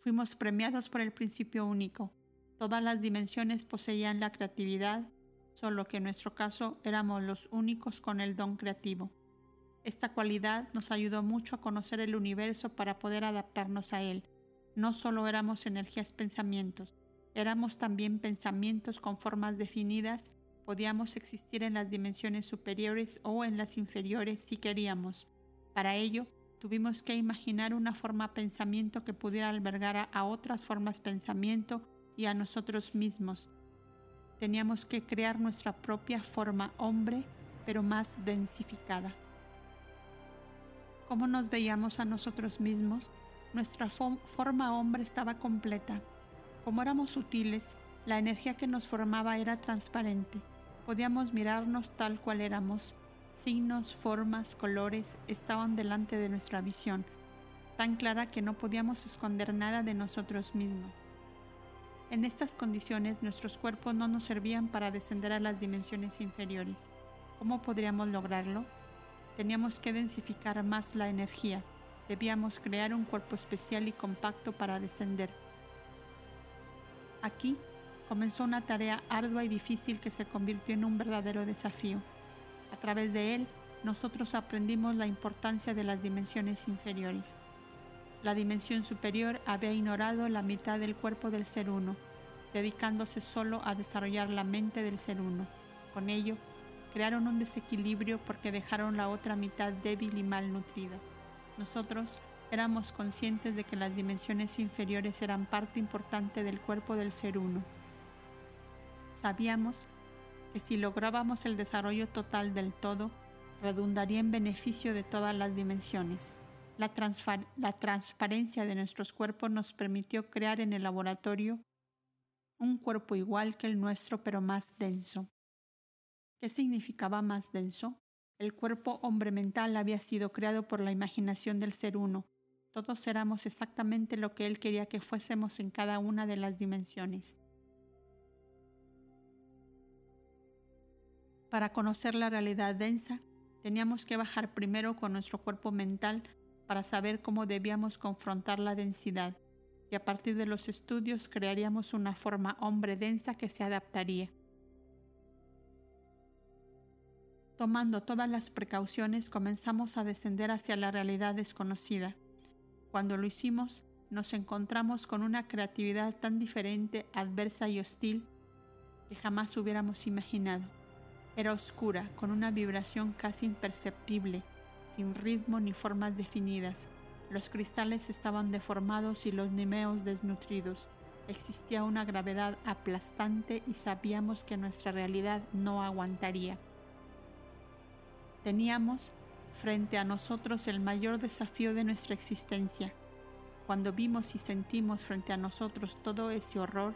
Fuimos premiados por el principio único. Todas las dimensiones poseían la creatividad, solo que en nuestro caso éramos los únicos con el don creativo. Esta cualidad nos ayudó mucho a conocer el universo para poder adaptarnos a él. No solo éramos energías pensamientos, éramos también pensamientos con formas definidas, podíamos existir en las dimensiones superiores o en las inferiores si queríamos. Para ello, tuvimos que imaginar una forma pensamiento que pudiera albergar a, otras formas pensamiento y a nosotros mismos. Teníamos que crear nuestra propia forma hombre, pero más densificada. ¿Cómo nos veíamos a nosotros mismos? Nuestra forma hombre estaba completa. Como éramos sutiles, la energía que nos formaba era transparente. Podíamos mirarnos tal cual éramos. Signos, formas, colores estaban delante de nuestra visión, tan clara que no podíamos esconder nada de nosotros mismos. En estas condiciones nuestros cuerpos no nos servían para descender a las dimensiones inferiores. ¿Cómo podríamos lograrlo? Teníamos que densificar más la energía. Debíamos crear un cuerpo especial y compacto para descender. Aquí comenzó una tarea ardua y difícil que se convirtió en un verdadero desafío. A través de él, nosotros aprendimos la importancia de las dimensiones inferiores. La dimensión superior había ignorado la mitad del cuerpo del ser uno, dedicándose solo a desarrollar la mente del ser uno. Con ello, crearon un desequilibrio porque dejaron la otra mitad débil y malnutrida. Nosotros éramos conscientes de que las dimensiones inferiores eran parte importante del cuerpo del ser uno. Sabíamos que si lográbamos el desarrollo total del todo, redundaría en beneficio de todas las dimensiones. La, la, transparencia de nuestros cuerpos nos permitió crear en el laboratorio un cuerpo igual que el nuestro pero más denso. ¿Qué significaba más denso? El cuerpo hombre mental había sido creado por la imaginación del ser uno. Todos éramos exactamente lo que él quería que fuésemos en cada una de las dimensiones. Para conocer la realidad densa, teníamos que bajar primero con nuestro cuerpo mental para saber cómo debíamos confrontar la densidad, y a partir de los estudios crearíamos una forma hombre densa que se adaptaría. Tomando todas las precauciones, comenzamos a descender hacia la realidad desconocida. Cuando lo hicimos, nos encontramos con una creatividad tan diferente, adversa y hostil que jamás hubiéramos imaginado. Era oscura, con una vibración casi imperceptible, sin ritmo ni formas definidas. Los cristales estaban deformados y los nimeos desnutridos. Existía una gravedad aplastante y sabíamos que nuestra realidad no aguantaría. Teníamos frente a nosotros el mayor desafío de nuestra existencia. Cuando vimos y sentimos frente a nosotros todo ese horror,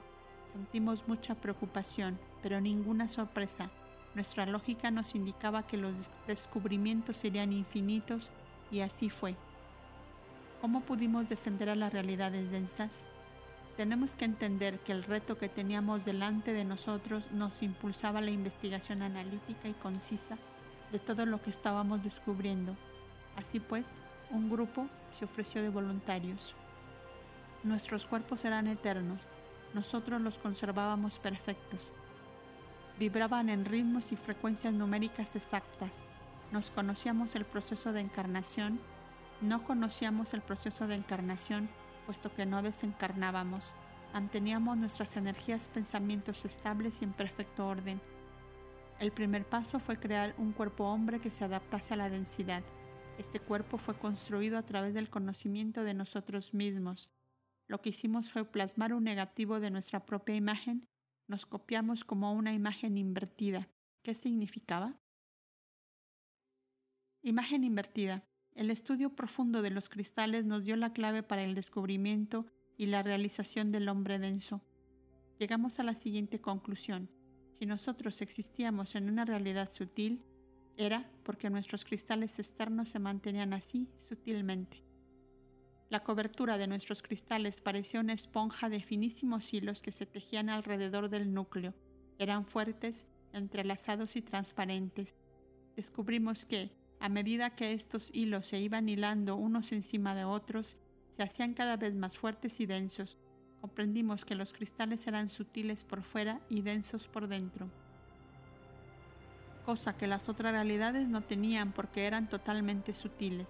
sentimos mucha preocupación, pero ninguna sorpresa nuestra lógica nos indicaba que los descubrimientos serían infinitos y así fue. ¿Cómo pudimos descender a las realidades densas? Tenemos que entender que el reto que teníamos delante de nosotros nos impulsaba la investigación analítica y concisa de todo lo que estábamos descubriendo. Así pues, un grupo se ofreció de voluntarios. Nuestros cuerpos eran eternos, nosotros los conservábamos perfectos vibraban en ritmos y frecuencias numéricas exactas. Nos conocíamos el proceso de encarnación, no conocíamos el proceso de encarnación, puesto que no desencarnábamos. Manteníamos nuestras energías, pensamientos estables y en perfecto orden. El primer paso fue crear un cuerpo hombre que se adaptase a la densidad. Este cuerpo fue construido a través del conocimiento de nosotros mismos. Lo que hicimos fue plasmar un negativo de nuestra propia imagen nos copiamos como una imagen invertida. ¿Qué significaba? Imagen invertida. El estudio profundo de los cristales nos dio la clave para el descubrimiento y la realización del hombre denso. Llegamos a la siguiente conclusión. Si nosotros existíamos en una realidad sutil, era porque nuestros cristales externos se mantenían así sutilmente. La cobertura de nuestros cristales parecía una esponja de finísimos hilos que se tejían alrededor del núcleo. Eran fuertes, entrelazados y transparentes. Descubrimos que, a medida que estos hilos se iban hilando unos encima de otros, se hacían cada vez más fuertes y densos. Comprendimos que los cristales eran sutiles por fuera y densos por dentro, cosa que las otras realidades no tenían porque eran totalmente sutiles.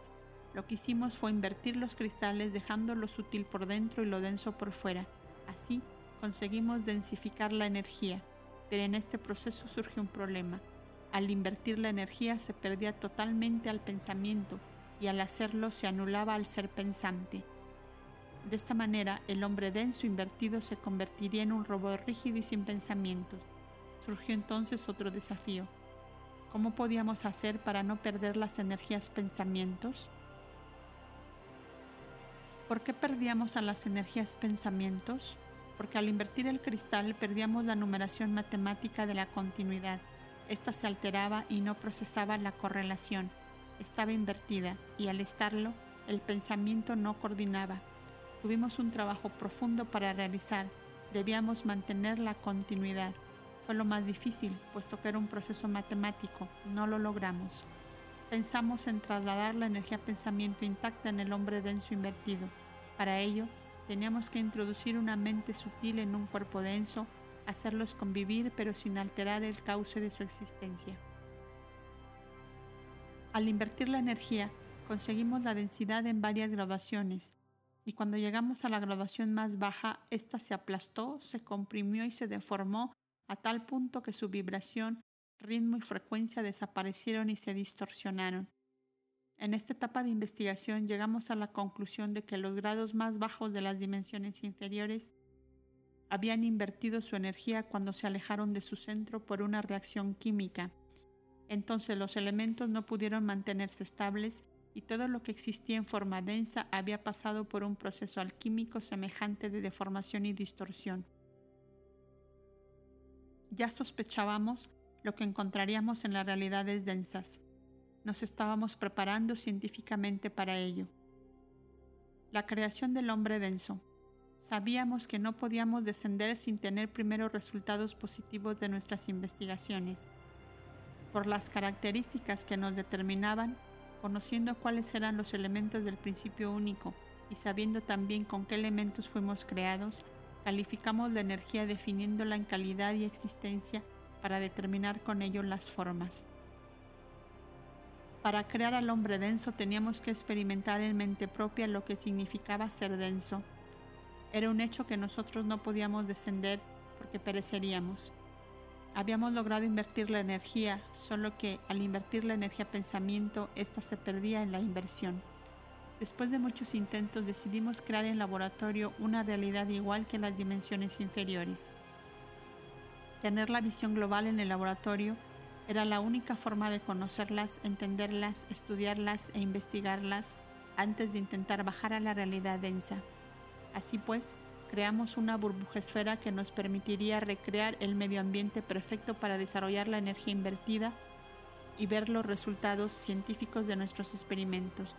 Lo que hicimos fue invertir los cristales dejando lo sutil por dentro y lo denso por fuera. Así conseguimos densificar la energía, pero en este proceso surge un problema. Al invertir la energía se perdía totalmente al pensamiento y al hacerlo se anulaba al ser pensante. De esta manera, el hombre denso invertido se convertiría en un robot rígido y sin pensamientos. Surgió entonces otro desafío. ¿Cómo podíamos hacer para no perder las energías pensamientos? ¿Por qué perdíamos a las energías pensamientos? Porque al invertir el cristal perdíamos la numeración matemática de la continuidad. Esta se alteraba y no procesaba la correlación. Estaba invertida y al estarlo, el pensamiento no coordinaba. Tuvimos un trabajo profundo para realizar. Debíamos mantener la continuidad. Fue lo más difícil, puesto que era un proceso matemático. No lo logramos. Pensamos en trasladar la energía pensamiento intacta en el hombre denso invertido. Para ello, teníamos que introducir una mente sutil en un cuerpo denso, hacerlos convivir pero sin alterar el cauce de su existencia. Al invertir la energía, conseguimos la densidad en varias graduaciones, y cuando llegamos a la graduación más baja, ésta se aplastó, se comprimió y se deformó a tal punto que su vibración ritmo y frecuencia desaparecieron y se distorsionaron. En esta etapa de investigación llegamos a la conclusión de que los grados más bajos de las dimensiones inferiores habían invertido su energía cuando se alejaron de su centro por una reacción química. Entonces los elementos no pudieron mantenerse estables y todo lo que existía en forma densa había pasado por un proceso alquímico semejante de deformación y distorsión. Ya sospechábamos lo que encontraríamos en las realidades densas. Nos estábamos preparando científicamente para ello. La creación del hombre denso. Sabíamos que no podíamos descender sin tener primero resultados positivos de nuestras investigaciones. Por las características que nos determinaban, conociendo cuáles eran los elementos del principio único y sabiendo también con qué elementos fuimos creados, calificamos la energía definiéndola en calidad y existencia para determinar con ello las formas. Para crear al hombre denso teníamos que experimentar en mente propia lo que significaba ser denso. Era un hecho que nosotros no podíamos descender porque pereceríamos. Habíamos logrado invertir la energía, solo que al invertir la energía pensamiento, ésta se perdía en la inversión. Después de muchos intentos decidimos crear en laboratorio una realidad igual que las dimensiones inferiores. Tener la visión global en el laboratorio era la única forma de conocerlas, entenderlas, estudiarlas e investigarlas antes de intentar bajar a la realidad densa. Así pues, creamos una burbuja esfera que nos permitiría recrear el medio ambiente perfecto para desarrollar la energía invertida y ver los resultados científicos de nuestros experimentos.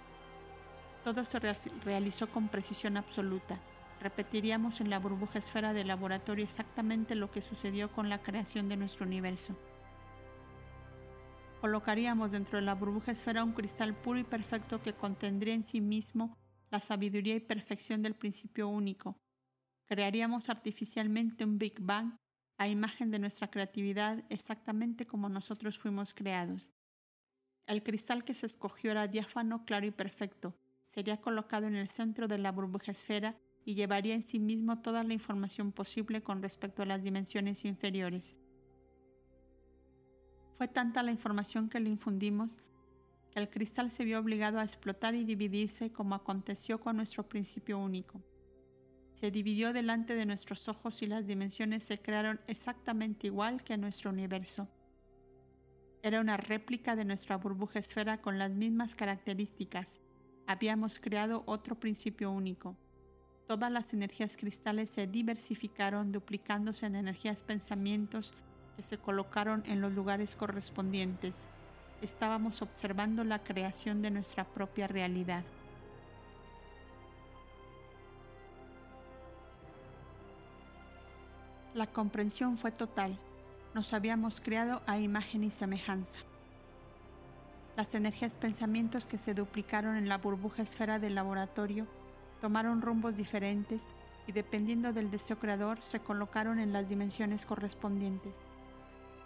Todo se realizó con precisión absoluta. Repetiríamos en la burbuja esfera del laboratorio exactamente lo que sucedió con la creación de nuestro universo. Colocaríamos dentro de la burbuja esfera un cristal puro y perfecto que contendría en sí mismo la sabiduría y perfección del principio único. Crearíamos artificialmente un Big Bang a imagen de nuestra creatividad exactamente como nosotros fuimos creados. El cristal que se escogió era diáfano, claro y perfecto. Sería colocado en el centro de la burbuja esfera y llevaría en sí mismo toda la información posible con respecto a las dimensiones inferiores. Fue tanta la información que le infundimos que el cristal se vio obligado a explotar y dividirse como aconteció con nuestro principio único. Se dividió delante de nuestros ojos y las dimensiones se crearon exactamente igual que nuestro universo. Era una réplica de nuestra burbuja esfera con las mismas características. Habíamos creado otro principio único. Todas las energías cristales se diversificaron duplicándose en energías pensamientos que se colocaron en los lugares correspondientes. Estábamos observando la creación de nuestra propia realidad. La comprensión fue total. Nos habíamos creado a imagen y semejanza. Las energías pensamientos que se duplicaron en la burbuja esfera del laboratorio tomaron rumbos diferentes y dependiendo del deseo creador se colocaron en las dimensiones correspondientes.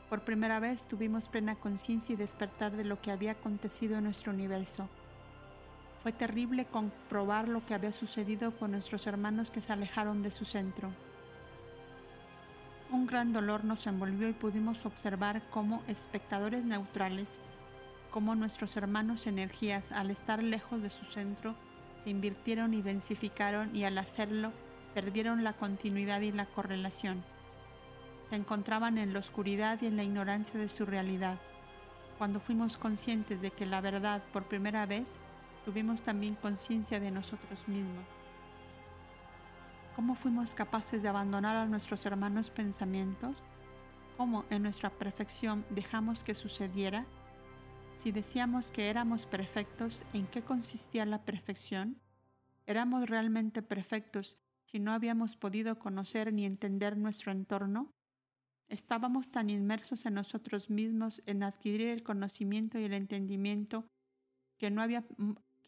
Por primera vez tuvimos plena conciencia y despertar de lo que había acontecido en nuestro universo. Fue terrible comprobar lo que había sucedido con nuestros hermanos que se alejaron de su centro. Un gran dolor nos envolvió y pudimos observar cómo espectadores neutrales, cómo nuestros hermanos energías al estar lejos de su centro se invirtieron y densificaron y al hacerlo perdieron la continuidad y la correlación se encontraban en la oscuridad y en la ignorancia de su realidad. Cuando fuimos conscientes de que la verdad por primera vez, tuvimos también conciencia de nosotros mismos. ¿Cómo fuimos capaces de abandonar a nuestros hermanos pensamientos? ¿Cómo en nuestra perfección dejamos que sucediera? Si decíamos que éramos perfectos, ¿en qué consistía la perfección? ¿Éramos realmente perfectos si no habíamos podido conocer ni entender nuestro entorno? Estábamos tan inmersos en nosotros mismos en adquirir el conocimiento y el entendimiento que no, había,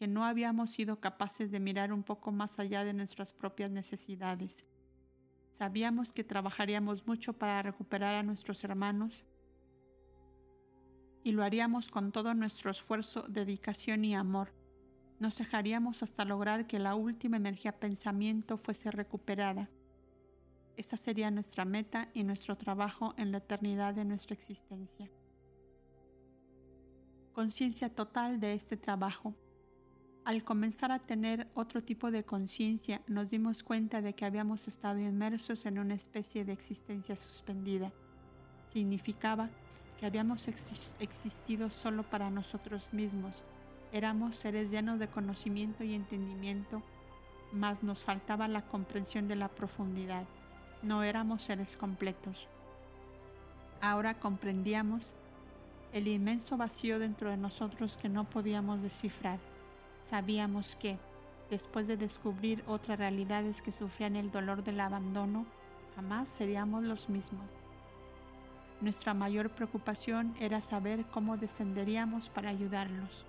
que no habíamos sido capaces de mirar un poco más allá de nuestras propias necesidades. Sabíamos que trabajaríamos mucho para recuperar a nuestros hermanos y lo haríamos con todo nuestro esfuerzo, dedicación y amor. Nos dejaríamos hasta lograr que la última energía pensamiento fuese recuperada esa sería nuestra meta y nuestro trabajo en la eternidad de nuestra existencia. Conciencia total de este trabajo. Al comenzar a tener otro tipo de conciencia, nos dimos cuenta de que habíamos estado inmersos en una especie de existencia suspendida. Significaba que habíamos existido solo para nosotros mismos. Éramos seres llenos de conocimiento y entendimiento, mas nos faltaba la comprensión de la profundidad. No éramos seres completos. Ahora comprendíamos el inmenso vacío dentro de nosotros que no podíamos descifrar. Sabíamos que, después de descubrir otras realidades que sufrían el dolor del abandono, jamás seríamos los mismos. Nuestra mayor preocupación era saber cómo descenderíamos para ayudarlos.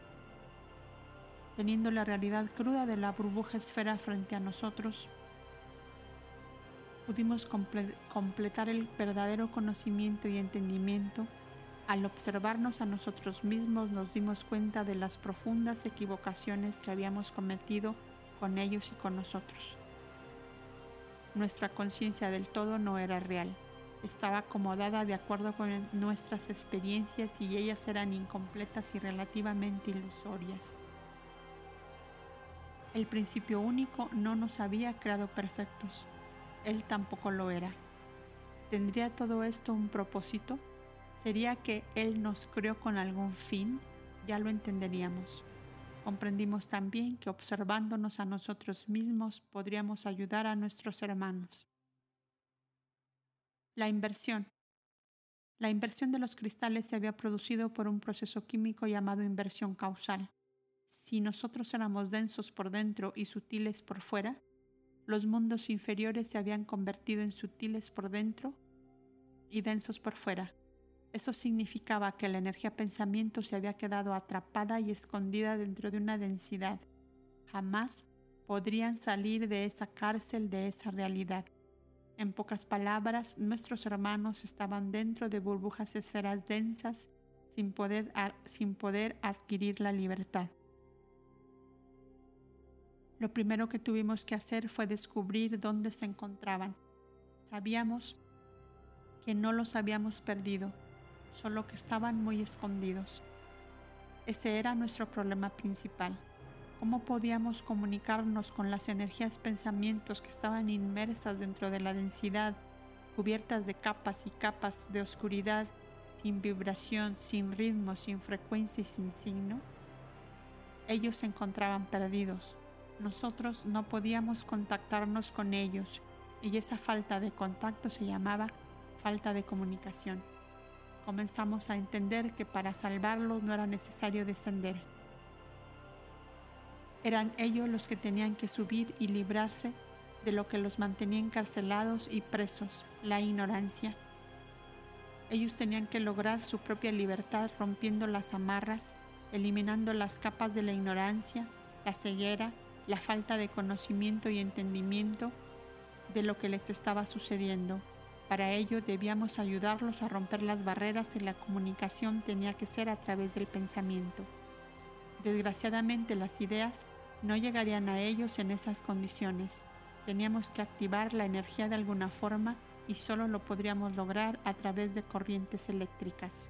Teniendo la realidad cruda de la burbuja esfera frente a nosotros, pudimos completar el verdadero conocimiento y entendimiento al observarnos a nosotros mismos nos dimos cuenta de las profundas equivocaciones que habíamos cometido con ellos y con nosotros. Nuestra conciencia del todo no era real, estaba acomodada de acuerdo con nuestras experiencias y ellas eran incompletas y relativamente ilusorias. El principio único no nos había creado perfectos, él tampoco lo era. ¿Tendría todo esto un propósito? ¿Sería que Él nos creó con algún fin? Ya lo entenderíamos. Comprendimos también que observándonos a nosotros mismos podríamos ayudar a nuestros hermanos. La inversión. La inversión de los cristales se había producido por un proceso químico llamado inversión causal. Si nosotros éramos densos por dentro y sutiles por fuera, los mundos inferiores se habían convertido en sutiles por dentro y densos por fuera. Eso significaba que la energía pensamiento se había quedado atrapada y escondida dentro de una densidad. Jamás podrían salir de esa cárcel, de esa realidad. En pocas palabras, nuestros hermanos estaban dentro de burbujas esferas densas sin poder, sin poder adquirir la libertad. Lo primero que tuvimos que hacer fue descubrir dónde se encontraban. Sabíamos que no los habíamos perdido, solo que estaban muy escondidos. Ese era nuestro problema principal. ¿Cómo podíamos comunicarnos con las energías pensamientos que estaban inmersas dentro de la densidad, cubiertas de capas y capas de oscuridad, sin vibración, sin ritmo, sin frecuencia y sin signo? Ellos se encontraban perdidos. Nosotros no podíamos contactarnos con ellos y esa falta de contacto se llamaba falta de comunicación comenzamos a entender que para salvarlos no era necesario descender. Eran ellos los que tenían que subir y librarse de lo que los mantenía encarcelados y presos, la ignorancia. Ellos tenían que lograr su propia libertad rompiendo las amarras, eliminando las capas de la ignorancia, la ceguera, la falta de conocimiento y entendimiento de lo que les estaba sucediendo para ello debíamos ayudarlos a romper las barreras y la comunicación tenía que ser a través del pensamiento. Desgraciadamente las ideas no llegarían a ellos en esas condiciones. Teníamos que activar la energía de alguna forma y solo lo podríamos lograr a través de corrientes eléctricas.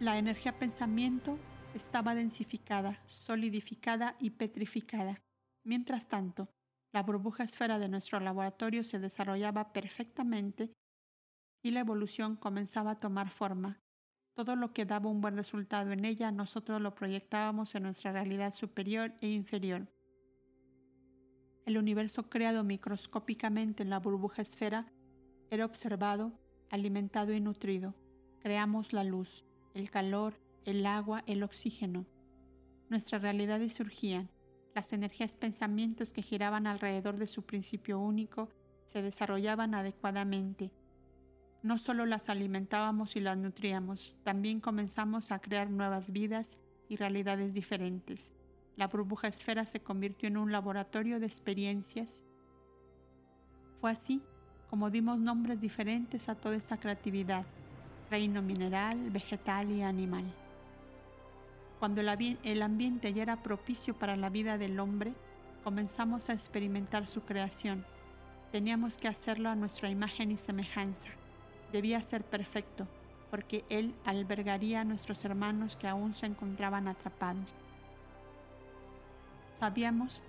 La energía pensamiento estaba densificada, solidificada y petrificada. Mientras tanto, la burbuja esfera de nuestro laboratorio se desarrollaba perfectamente y la evolución comenzaba a tomar forma. Todo lo que daba un buen resultado en ella nosotros lo proyectábamos en nuestra realidad superior e inferior. El universo creado microscópicamente en la burbuja esfera era observado, alimentado y nutrido. Creamos la luz, el calor, el agua, el oxígeno. Nuestras realidades surgían, las energías pensamientos que giraban alrededor de su principio único se desarrollaban adecuadamente. No solo las alimentábamos y las nutríamos, también comenzamos a crear nuevas vidas y realidades diferentes. La burbuja esfera se convirtió en un laboratorio de experiencias. Fue así como dimos nombres diferentes a toda esa creatividad, reino mineral, vegetal y animal. Cuando el ambiente ya era propicio para la vida del hombre, comenzamos a experimentar su creación. Teníamos que hacerlo a nuestra imagen y semejanza. Debía ser perfecto. porque Él albergaría a nuestros hermanos que aún se encontraban atrapados. Sabíamos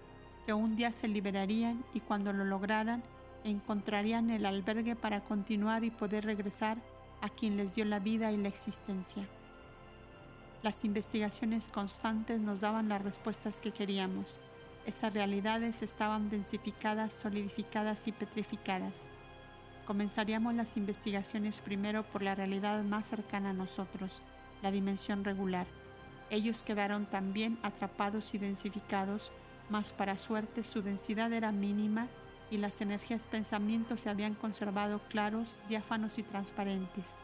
que un día se liberarían y cuando lo lograran encontrarían el albergue para continuar y poder regresar a quien les dio la vida y la existencia. Las investigaciones constantes nos daban las respuestas que queríamos. Esas realidades estaban densificadas, solidificadas y petrificadas. Comenzaríamos las investigaciones primero por la realidad más cercana a nosotros, la dimensión regular. Ellos quedaron también atrapados y densificados, mas para suerte su densidad era mínima y las energías pensamientos se habían conservado claros, diáfanos y transparentes.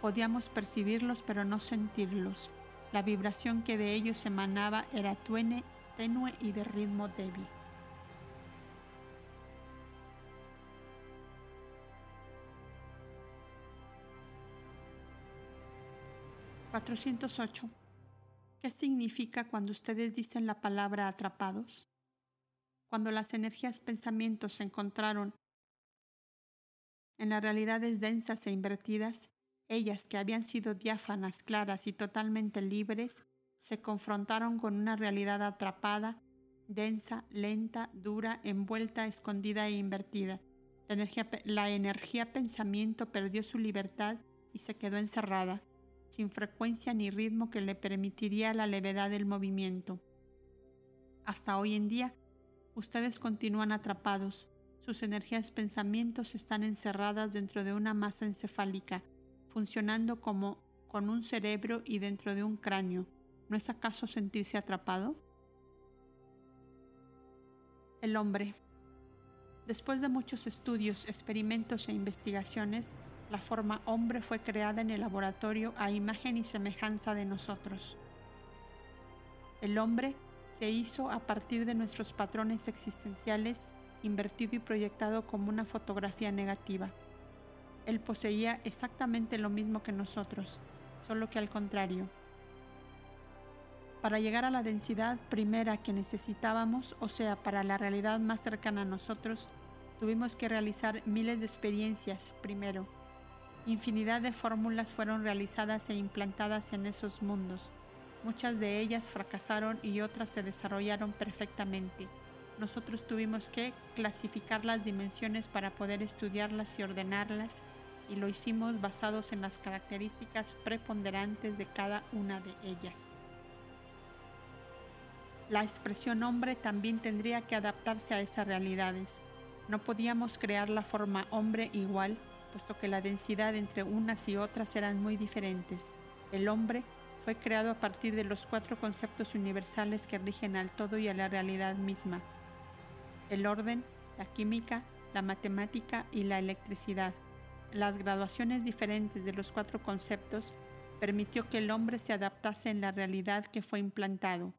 Podíamos percibirlos pero no sentirlos. La vibración que de ellos emanaba era tuene, tenue y de ritmo débil. ¿408? ¿Qué significa cuando ustedes dicen la palabra atrapados? Cuando las energías pensamientos se encontraron en las realidades densas e invertidas, ellas, que habían sido diáfanas, claras y totalmente libres, se confrontaron con una realidad atrapada, densa, lenta, dura, envuelta, escondida e invertida. La energía, la energía pensamiento perdió su libertad y se quedó encerrada, sin frecuencia ni ritmo que le permitiría la levedad del movimiento. Hasta hoy en día, ustedes continúan atrapados, sus energías pensamientos están encerradas dentro de una masa encefálica, funcionando como con un cerebro y dentro de un cráneo. ¿No es acaso sentirse atrapado? El hombre. Después de muchos estudios, experimentos e investigaciones, la forma hombre fue creada en el laboratorio a imagen y semejanza de nosotros. El hombre se hizo a partir de nuestros patrones existenciales, invertido y proyectado como una fotografía negativa. Él poseía exactamente lo mismo que nosotros, solo que al contrario. Para llegar a la densidad primera que necesitábamos, o sea, para la realidad más cercana a nosotros, tuvimos que realizar miles de experiencias primero. Infinidad de fórmulas fueron realizadas e implantadas en esos mundos. Muchas de ellas fracasaron y otras se desarrollaron perfectamente. Nosotros tuvimos que clasificar las dimensiones para poder estudiarlas y ordenarlas y lo hicimos basados en las características preponderantes de cada una de ellas. La expresión hombre también tendría que adaptarse a esas realidades. No podíamos crear la forma hombre igual, puesto que la densidad entre unas y otras eran muy diferentes. El hombre fue creado a partir de los cuatro conceptos universales que rigen al todo y a la realidad misma. El orden, la química, la matemática y la electricidad las graduaciones diferentes de los cuatro conceptos permitió que el hombre se adaptase en la realidad que fue implantado.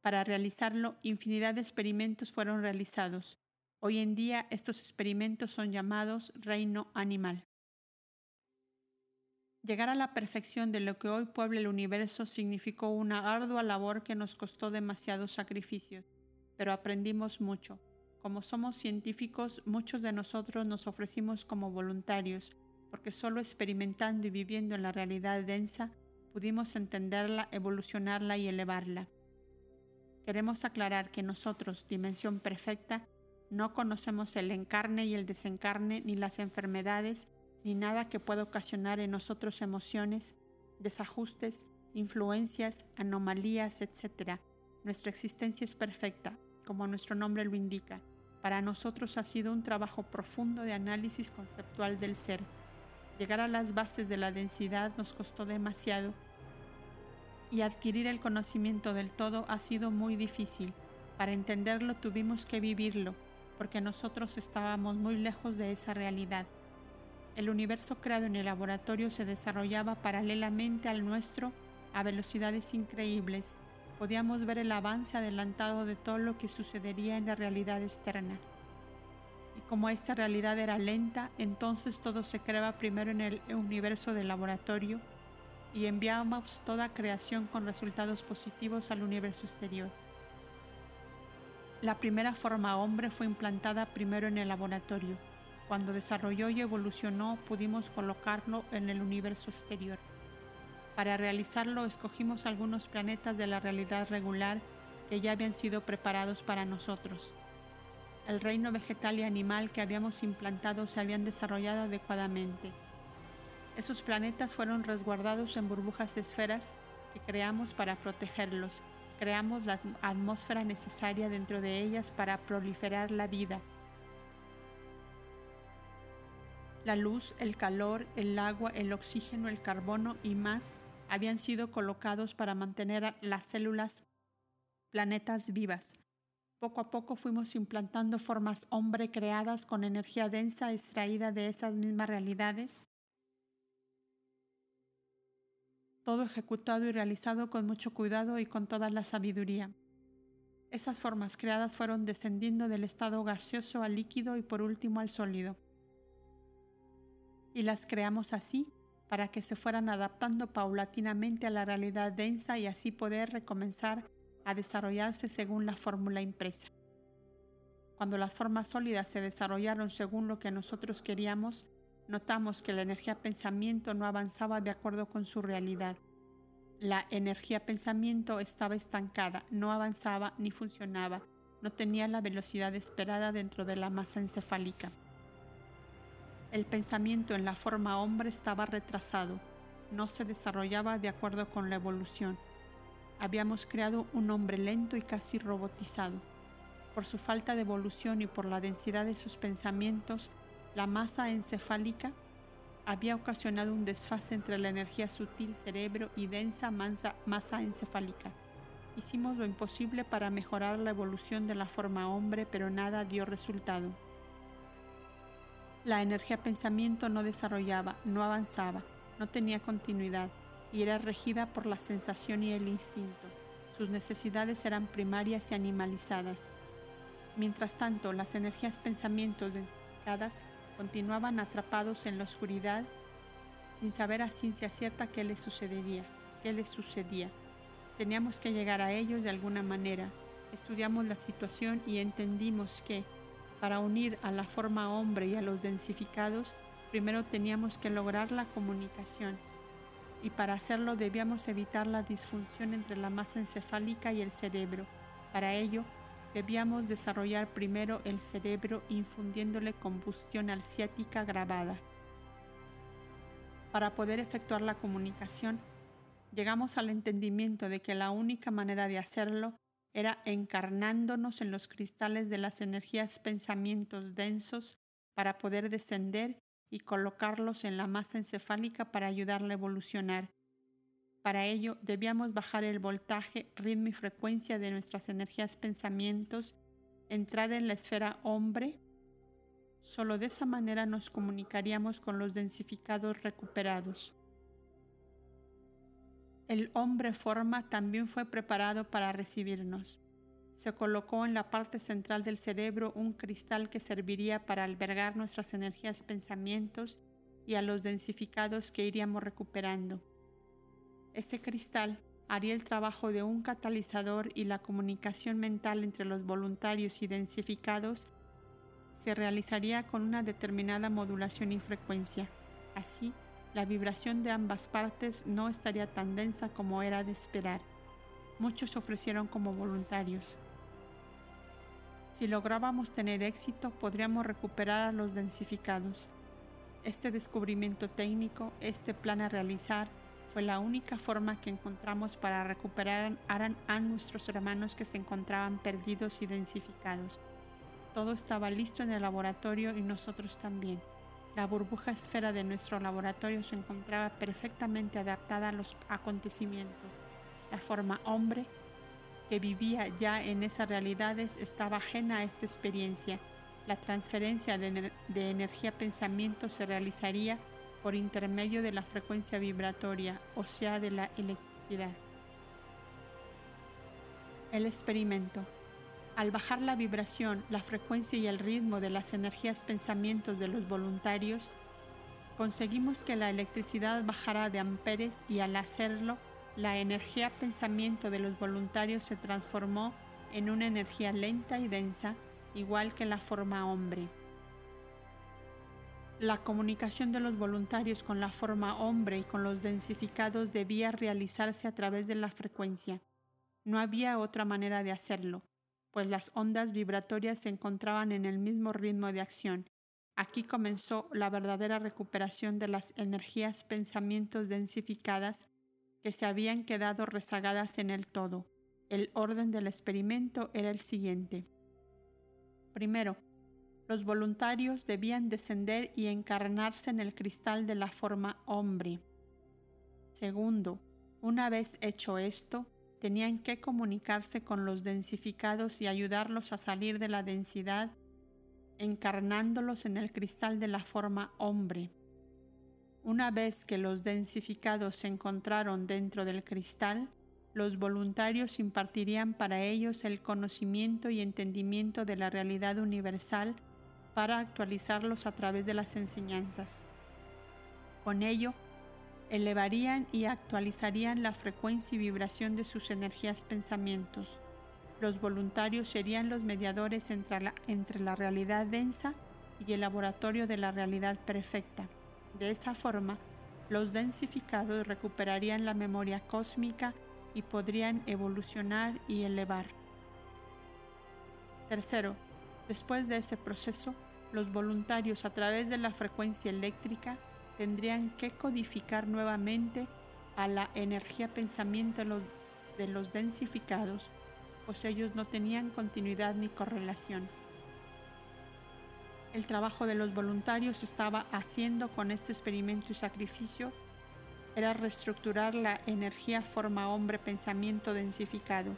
Para realizarlo, infinidad de experimentos fueron realizados. Hoy en día estos experimentos son llamados reino animal. Llegar a la perfección de lo que hoy puebla el universo significó una ardua labor que nos costó demasiados sacrificios, pero aprendimos mucho. Como somos científicos, muchos de nosotros nos ofrecimos como voluntarios, porque solo experimentando y viviendo en la realidad densa pudimos entenderla, evolucionarla y elevarla. Queremos aclarar que nosotros, dimensión perfecta, no conocemos el encarne y el desencarne, ni las enfermedades, ni nada que pueda ocasionar en nosotros emociones, desajustes, influencias, anomalías, etc. Nuestra existencia es perfecta, como nuestro nombre lo indica, para nosotros ha sido un trabajo profundo de análisis conceptual del ser. Llegar a las bases de la densidad nos costó demasiado y adquirir el conocimiento del todo ha sido muy difícil. Para entenderlo tuvimos que vivirlo, porque nosotros estábamos muy lejos de esa realidad. El universo creado en el laboratorio se desarrollaba paralelamente al nuestro a velocidades increíbles podíamos ver el avance adelantado de todo lo que sucedería en la realidad externa. Y como esta realidad era lenta, entonces todo se creaba primero en el universo del laboratorio y enviábamos toda creación con resultados positivos al universo exterior. La primera forma hombre fue implantada primero en el laboratorio. Cuando desarrolló y evolucionó, pudimos colocarlo en el universo exterior. Para realizarlo, escogimos algunos planetas de la realidad regular que ya habían sido preparados para nosotros. El reino vegetal y animal que habíamos implantado se habían desarrollado adecuadamente. Esos planetas fueron resguardados en burbujas esferas que creamos para protegerlos. Creamos la atmósfera necesaria dentro de ellas para proliferar la vida. La luz, el calor, el agua, el oxígeno, el carbono y más habían sido colocados para mantener las células planetas vivas. Poco a poco fuimos implantando formas hombre creadas con energía densa extraída de esas mismas realidades. Todo ejecutado y realizado con mucho cuidado y con toda la sabiduría. Esas formas creadas fueron descendiendo del estado gaseoso al líquido y por último al sólido. Y las creamos así para que se fueran adaptando paulatinamente a la realidad densa y así poder recomenzar a desarrollarse según la fórmula impresa. Cuando las formas sólidas se desarrollaron según lo que nosotros queríamos, notamos que la energía pensamiento no avanzaba de acuerdo con su realidad. La energía pensamiento estaba estancada, no avanzaba ni funcionaba, no tenía la velocidad esperada dentro de la masa encefálica. El pensamiento en la forma hombre estaba retrasado, no se desarrollaba de acuerdo con la evolución, Habíamos creado un hombre lento y casi robotizado. Por su falta de evolución y por la densidad de sus pensamientos, la masa encefálica había ocasionado un desfase entre la energía sutil cerebro y densa masa, encefálica. Hicimos lo imposible para mejorar la evolución de la forma hombre, pero nada dio resultado. La energía pensamiento no desarrollaba, no avanzaba, no tenía continuidad y era regida por la sensación y el instinto. Sus necesidades eran primarias y animalizadas. Mientras tanto, las energías pensamientos dedicadas continuaban atrapados en la oscuridad sin saber a ciencia cierta qué les sucedería, qué les sucedía. Teníamos que llegar a ellos de alguna manera. Estudiamos la situación y entendimos que, para unir a la forma hombre y a los densificados, primero teníamos que lograr la comunicación y para hacerlo debíamos evitar la disfunción entre la masa encefálica y el cerebro. Para ello, debíamos desarrollar primero el cerebro infundiéndole combustión alciática grabada. Para poder efectuar la comunicación, llegamos al entendimiento de que la única manera de hacerlo era encarnándonos en los cristales de las energías pensamientos densos para poder descender y colocarlos en la masa encefálica para ayudarla a evolucionar. Para ello debíamos bajar el voltaje, ritmo y frecuencia de nuestras energías pensamientos, entrar en la esfera hombre. Solo de esa manera nos comunicaríamos con los densificados recuperados. El hombre forma también fue preparado para recibirnos se colocó en la parte central del cerebro un cristal que serviría para albergar nuestras energías, pensamientos y a los densificados que iríamos recuperando. Ese cristal haría el trabajo de un catalizador y la comunicación mental entre los voluntarios y densificados se realizaría con una determinada modulación y frecuencia. Así, la vibración de ambas partes no estaría tan densa como era de esperar. Muchos se ofrecieron como voluntarios. Si lográbamos tener éxito, podríamos recuperar a los densificados. Este descubrimiento técnico, este plan a realizar, fue la única forma que encontramos para recuperar a nuestros hermanos que se encontraban perdidos y densificados. Todo estaba listo en el laboratorio y nosotros también. La burbuja esfera de nuestro laboratorio se encontraba perfectamente adaptada a los acontecimientos. La forma hombre que vivía ya en esas realidades estaba ajena a esta experiencia. La transferencia de, energía pensamiento se realizaría por intermedio de la frecuencia vibratoria, o sea, de la electricidad. El experimento. Al bajar la vibración, la frecuencia y el ritmo de las energías pensamientos de los voluntarios, conseguimos que la electricidad bajara de amperes y al hacerlo, la energía pensamiento de los voluntarios se transformó en una energía lenta y densa, igual que la forma hombre. La comunicación de los voluntarios con la forma hombre y con los densificados debía realizarse a través de la frecuencia. No había otra manera de hacerlo, pues las ondas vibratorias se encontraban en el mismo ritmo de acción. Aquí comenzó la verdadera recuperación de las energías pensamientos densificadas que se habían quedado rezagadas en el todo. El orden del experimento era el siguiente. Primero, los voluntarios debían descender y encarnarse en el cristal de la forma hombre. Segundo, una vez hecho esto, tenían que comunicarse con los densificados y ayudarlos a salir de la densidad, encarnándolos en el cristal de la forma hombre. Una vez que los densificados se encontraron dentro del cristal, los voluntarios impartirían para ellos el conocimiento y entendimiento de la realidad universal para actualizarlos a través de las enseñanzas. Con ello, elevarían y actualizarían la frecuencia y vibración de sus energías pensamientos. Los voluntarios serían los mediadores entre la, entre la realidad densa y el laboratorio de la realidad perfecta. De esa forma, los densificados recuperarían la memoria cósmica y podrían evolucionar y elevar. Tercero, después de ese proceso, los voluntarios a través de la frecuencia eléctrica tendrían que codificar nuevamente a la energía pensamiento de los, densificados, pues ellos no tenían continuidad ni correlación. El trabajo de los voluntarios estaba haciendo con este experimento y sacrificio era reestructurar la energía forma hombre pensamiento densificado,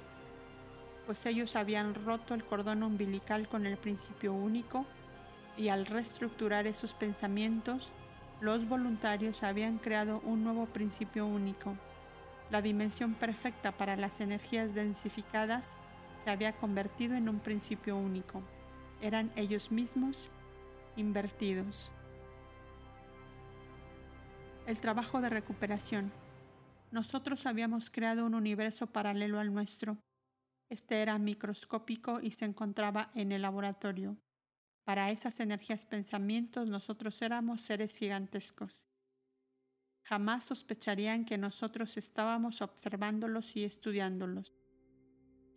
pues ellos habían roto el cordón umbilical con el principio único y al reestructurar esos pensamientos, los voluntarios habían creado un nuevo principio único. La dimensión perfecta para las energías densificadas se había convertido en un principio único. Eran ellos mismos invertidos. El trabajo de recuperación. Nosotros habíamos creado un universo paralelo al nuestro. Este era microscópico y se encontraba en el laboratorio. Para esas energías pensamientos nosotros éramos seres gigantescos. Jamás sospecharían que nosotros estábamos observándolos y estudiándolos.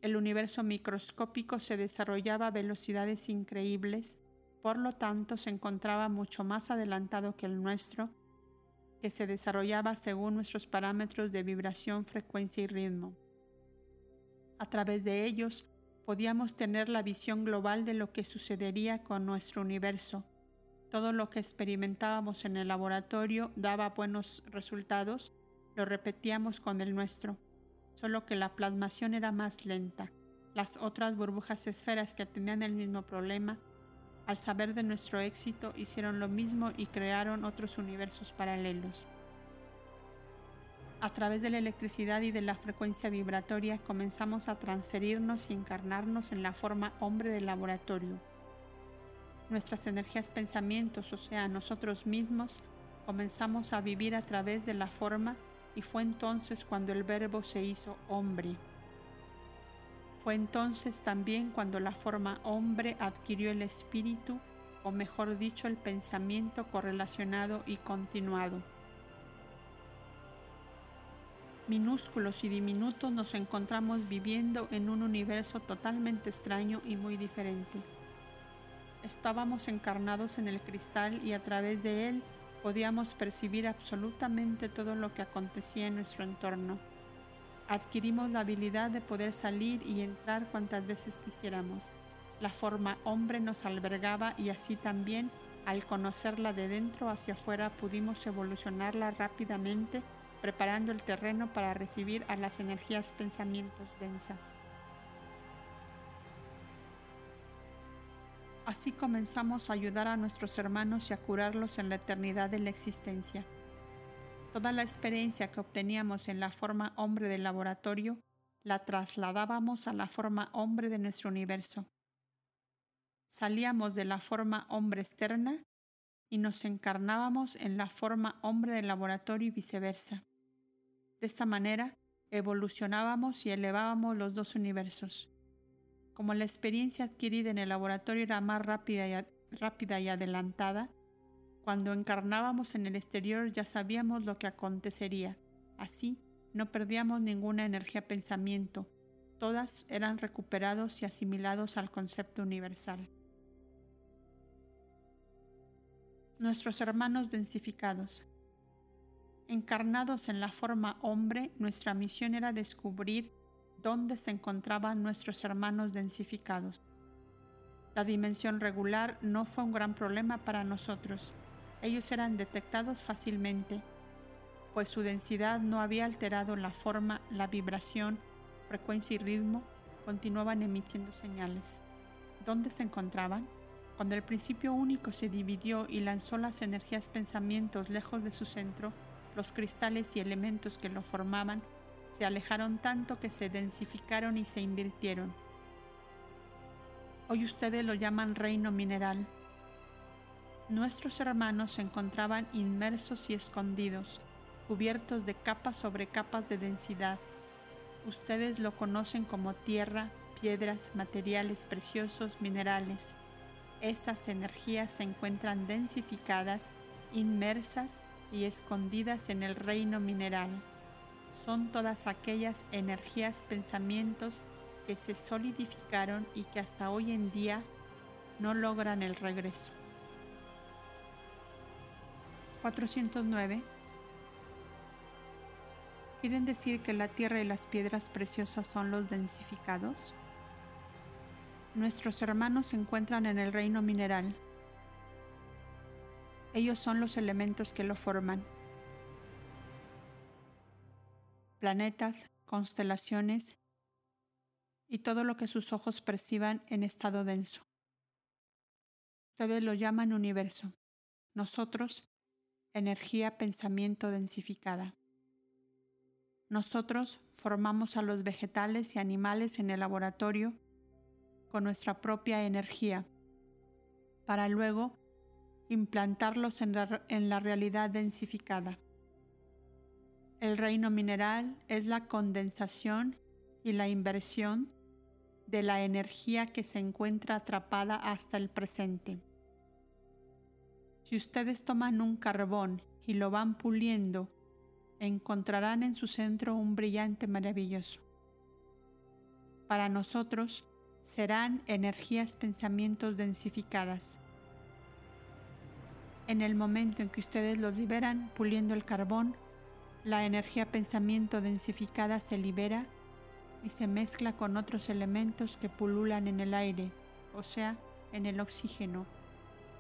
El universo microscópico se desarrollaba a velocidades increíbles, por lo tanto se encontraba mucho más adelantado que el nuestro, que se desarrollaba según nuestros parámetros de vibración, frecuencia y ritmo. A través de ellos podíamos tener la visión global de lo que sucedería con nuestro universo. Todo lo que experimentábamos en el laboratorio daba buenos resultados, lo repetíamos con el nuestro, solo que la plasmación era más lenta. Las otras burbujas esferas que tenían el mismo problema, al saber de nuestro éxito, hicieron lo mismo y crearon otros universos paralelos. A través de la electricidad y de la frecuencia vibratoria comenzamos a transferirnos y encarnarnos en la forma hombre del laboratorio. Nuestras energías pensamientos, o sea, nosotros mismos, comenzamos a vivir a través de la forma y fue entonces cuando el verbo se hizo hombre. Fue entonces también cuando la forma hombre adquirió el espíritu, o mejor dicho, el pensamiento correlacionado y continuado minúsculos y diminutos nos encontramos viviendo en un universo totalmente extraño y muy diferente. Estábamos encarnados en el cristal y a través de él podíamos percibir absolutamente todo lo que acontecía en nuestro entorno. Adquirimos la habilidad de poder salir y entrar cuantas veces quisiéramos. La forma hombre nos albergaba y así también, al conocerla de dentro hacia afuera, pudimos evolucionarla rápidamente preparando el terreno para recibir a las energías pensamientos densa. Así comenzamos a ayudar a nuestros hermanos y a curarlos en la eternidad de la existencia. Toda la experiencia que obteníamos en la forma hombre del laboratorio la trasladábamos a la forma hombre de nuestro universo. Salíamos de la forma hombre externa y nos encarnábamos en la forma hombre del laboratorio y viceversa. De esta manera, evolucionábamos y elevábamos los dos universos. Como la experiencia adquirida en el laboratorio era más rápida y, rápida y adelantada, Cuando encarnábamos en el exterior ya sabíamos lo que acontecería. Así, no perdíamos ninguna energía pensamiento. Todas eran recuperados y asimilados al concepto universal. Nuestros hermanos densificados. Encarnados en la forma hombre, nuestra misión era descubrir dónde se encontraban nuestros hermanos densificados. La dimensión regular no fue un gran problema para nosotros. Ellos eran detectados fácilmente, pues su densidad no había alterado la forma, la vibración, frecuencia y ritmo, continuaban emitiendo señales. ¿Dónde se encontraban? Cuando el principio único se dividió y lanzó las energías pensamientos lejos de su centro, los cristales y elementos que lo formaban se alejaron tanto que se densificaron y se invirtieron. Hoy ustedes lo llaman reino mineral. Nuestros hermanos se encontraban inmersos y escondidos, cubiertos de capas sobre capas de densidad. Ustedes lo conocen como tierra, piedras, materiales preciosos, minerales. Esas energías se encuentran densificadas, inmersas y escondidas en el reino mineral. Son todas aquellas energías, pensamientos que se solidificaron y que hasta hoy en día no logran el regreso. 409. ¿Quieren decir que la tierra y las piedras preciosas son los densificados? Nuestros hermanos se encuentran en el reino mineral, ellos son los elementos que lo forman. Planetas, constelaciones y todo lo que sus ojos perciban en estado denso. Ustedes lo llaman universo. Nosotros, energía pensamiento densificada. Nosotros formamos a los vegetales y animales en el laboratorio con nuestra propia energía, para luego implantarlos en la, realidad densificada. El reino mineral es la condensación y la inversión de la energía que se encuentra atrapada hasta el presente. Si ustedes toman un carbón y lo van puliendo, encontrarán en su centro un brillante maravilloso. Para nosotros serán energías pensamientos densificadas en el momento en que ustedes los liberan puliendo el carbón, la energía pensamiento densificada se libera y se mezcla con otros elementos que pululan en el aire, o sea, en el oxígeno.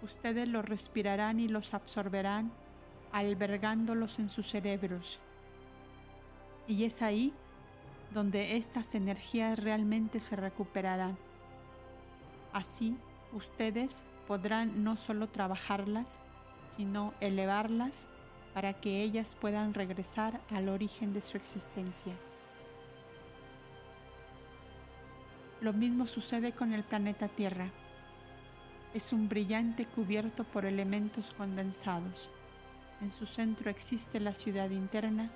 Ustedes los respirarán y los absorberán, albergándolos en sus cerebros. Y es ahí donde estas energías realmente se recuperarán. Así, ustedes podrán no solo trabajarlas, sino elevarlas para que ellas puedan regresar al origen de su existencia. Lo mismo sucede con el planeta Tierra. Es un brillante cubierto por elementos condensados. En su centro existe la ciudad interna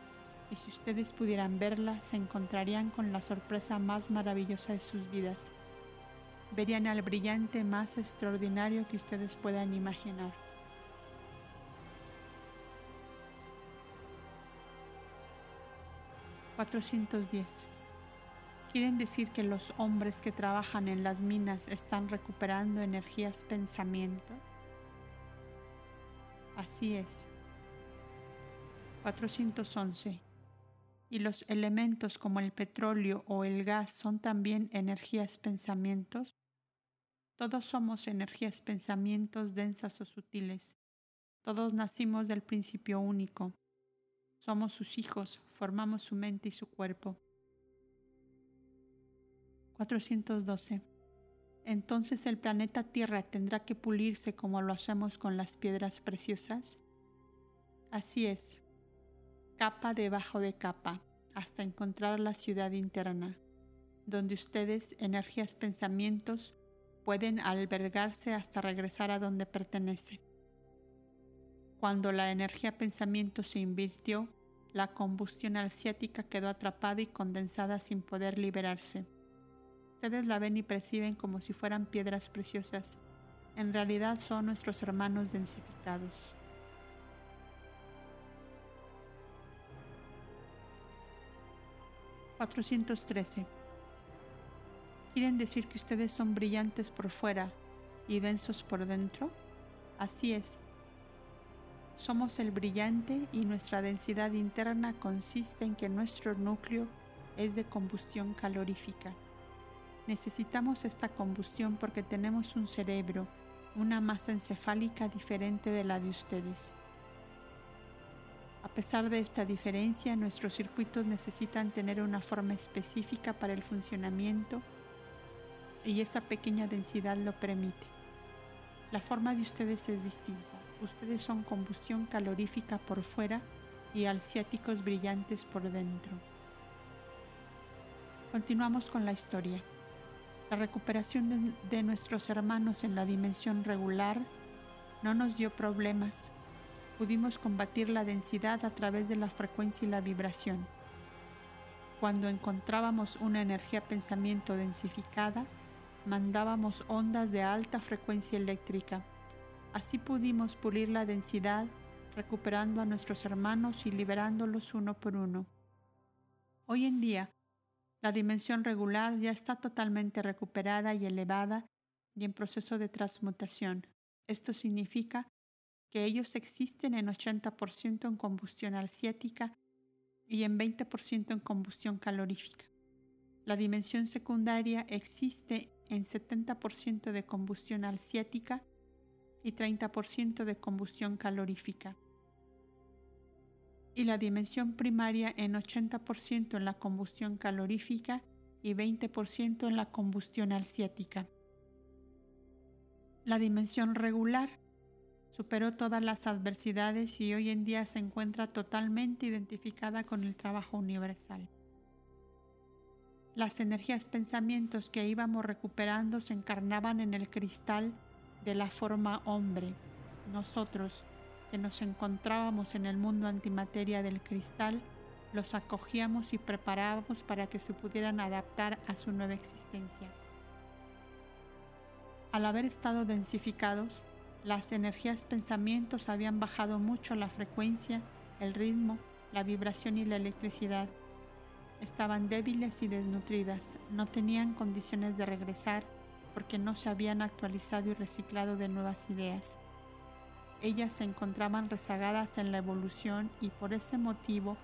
y si ustedes pudieran verla se encontrarían con la sorpresa más maravillosa de sus vidas. Verían al brillante más extraordinario que ustedes puedan imaginar. 410. ¿Quieren decir que los hombres que trabajan en las minas están recuperando energías pensamiento? Así es. 411. ¿Y los elementos como el petróleo o el gas son también energías pensamientos? Todos somos energías pensamientos densas o sutiles. Todos nacimos del principio único. Somos sus hijos, formamos su mente y su cuerpo. 412. Entonces el planeta Tierra tendrá que pulirse como lo hacemos con las piedras preciosas. Así es, capa debajo de capa, hasta encontrar la ciudad interna, donde ustedes, energías, pensamientos, pueden albergarse hasta regresar a donde pertenece. Cuando la energía pensamiento se invirtió, la combustión asiática quedó atrapada y condensada sin poder liberarse. Ustedes la ven y perciben como si fueran piedras preciosas, en realidad son nuestros hermanos densificados. ¿413? ¿Quieren decir que ustedes son brillantes por fuera y densos por dentro? Así es. Somos el brillante y nuestra densidad interna consiste en que nuestro núcleo es de combustión calorífica. Necesitamos esta combustión porque tenemos un cerebro, una masa encefálica diferente de la de ustedes. A pesar de esta diferencia, nuestros circuitos necesitan tener una forma específica para el funcionamiento y esa pequeña densidad lo permite. La forma de ustedes es distinta. Ustedes son combustión calorífica por fuera y alciáticos brillantes por dentro. Continuamos con la historia. La recuperación de, nuestros hermanos en la dimensión regular no nos dio problemas. Pudimos combatir la densidad a través de la frecuencia y la vibración. Cuando encontrábamos una energía pensamiento densificada, mandábamos ondas de alta frecuencia eléctrica. Así pudimos pulir la densidad, recuperando a nuestros hermanos y liberándolos uno por uno. Hoy en día, la dimensión regular ya está totalmente recuperada y elevada y en proceso de transmutación. Esto significa que ellos existen en 80% en combustión alciética y en 20% en combustión calorífica. La dimensión secundaria existe en 70% de combustión alciática y 30% de combustión calorífica. Y la dimensión primaria en 80% en la combustión calorífica y 20% en la combustión alciática. La dimensión regular superó todas las adversidades y hoy en día se encuentra totalmente identificada con el trabajo universal. Las energías pensamientos que íbamos recuperando se encarnaban en el cristal de la forma hombre. Nosotros, que nos encontrábamos en el mundo antimateria del cristal, los acogíamos y preparábamos para que se pudieran adaptar a su nueva existencia. Al haber estado densificados, las energías pensamientos habían bajado mucho la frecuencia, el ritmo, la vibración y la electricidad Estaban débiles y desnutridas, no tenían condiciones de regresar porque no se habían actualizado y reciclado de nuevas ideas. Ellas se encontraban rezagadas en la evolución y por ese motivo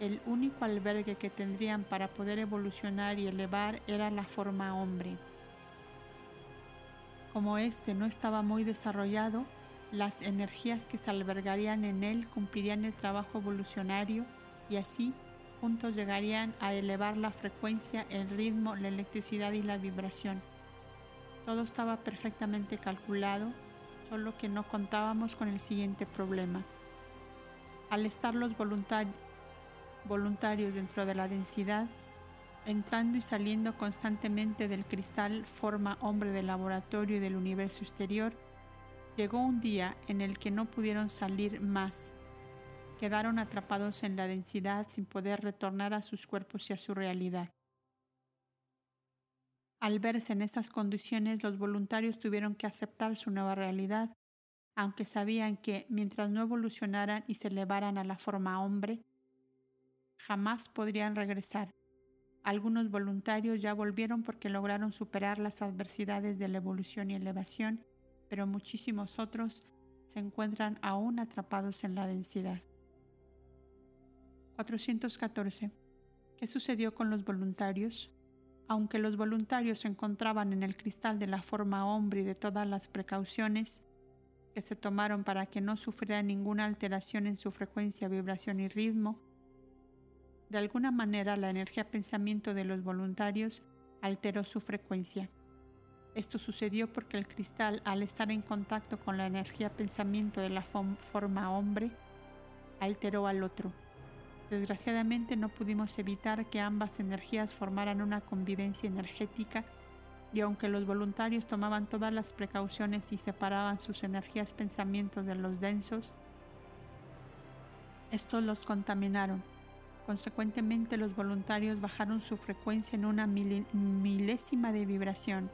el único albergue que tendrían para poder evolucionar y elevar era la forma hombre. Como éste no estaba muy desarrollado, las energías que se albergarían en él cumplirían el trabajo evolucionario y así juntos llegarían a elevar la frecuencia, el ritmo, la electricidad y la vibración. Todo estaba perfectamente calculado, solo que no contábamos con el siguiente problema. Al estar los voluntarios dentro de la densidad, entrando y saliendo constantemente del cristal forma hombre del laboratorio y del universo exterior, llegó un día en el que no pudieron salir más quedaron atrapados en la densidad sin poder retornar a sus cuerpos y a su realidad. Al verse en esas condiciones, los voluntarios tuvieron que aceptar su nueva realidad, aunque sabían que mientras no evolucionaran y se elevaran a la forma hombre, jamás podrían regresar. Algunos voluntarios ya volvieron porque lograron superar las adversidades de la evolución y elevación, pero muchísimos otros se encuentran aún atrapados en la densidad. 414. ¿Qué sucedió con los voluntarios? Aunque los voluntarios se encontraban en el cristal de la forma hombre y de todas las precauciones que se tomaron para que no sufriera ninguna alteración en su frecuencia, vibración y ritmo, de alguna manera la energía pensamiento de los voluntarios alteró su frecuencia. Esto sucedió porque el cristal, al estar en contacto con la energía pensamiento de la forma hombre, alteró al otro. Desgraciadamente no pudimos evitar que ambas energías formaran una convivencia energética y aunque los voluntarios tomaban todas las precauciones y separaban sus energías pensamientos de los densos, estos los contaminaron. Consecuentemente los voluntarios bajaron su frecuencia en una milésima de vibración.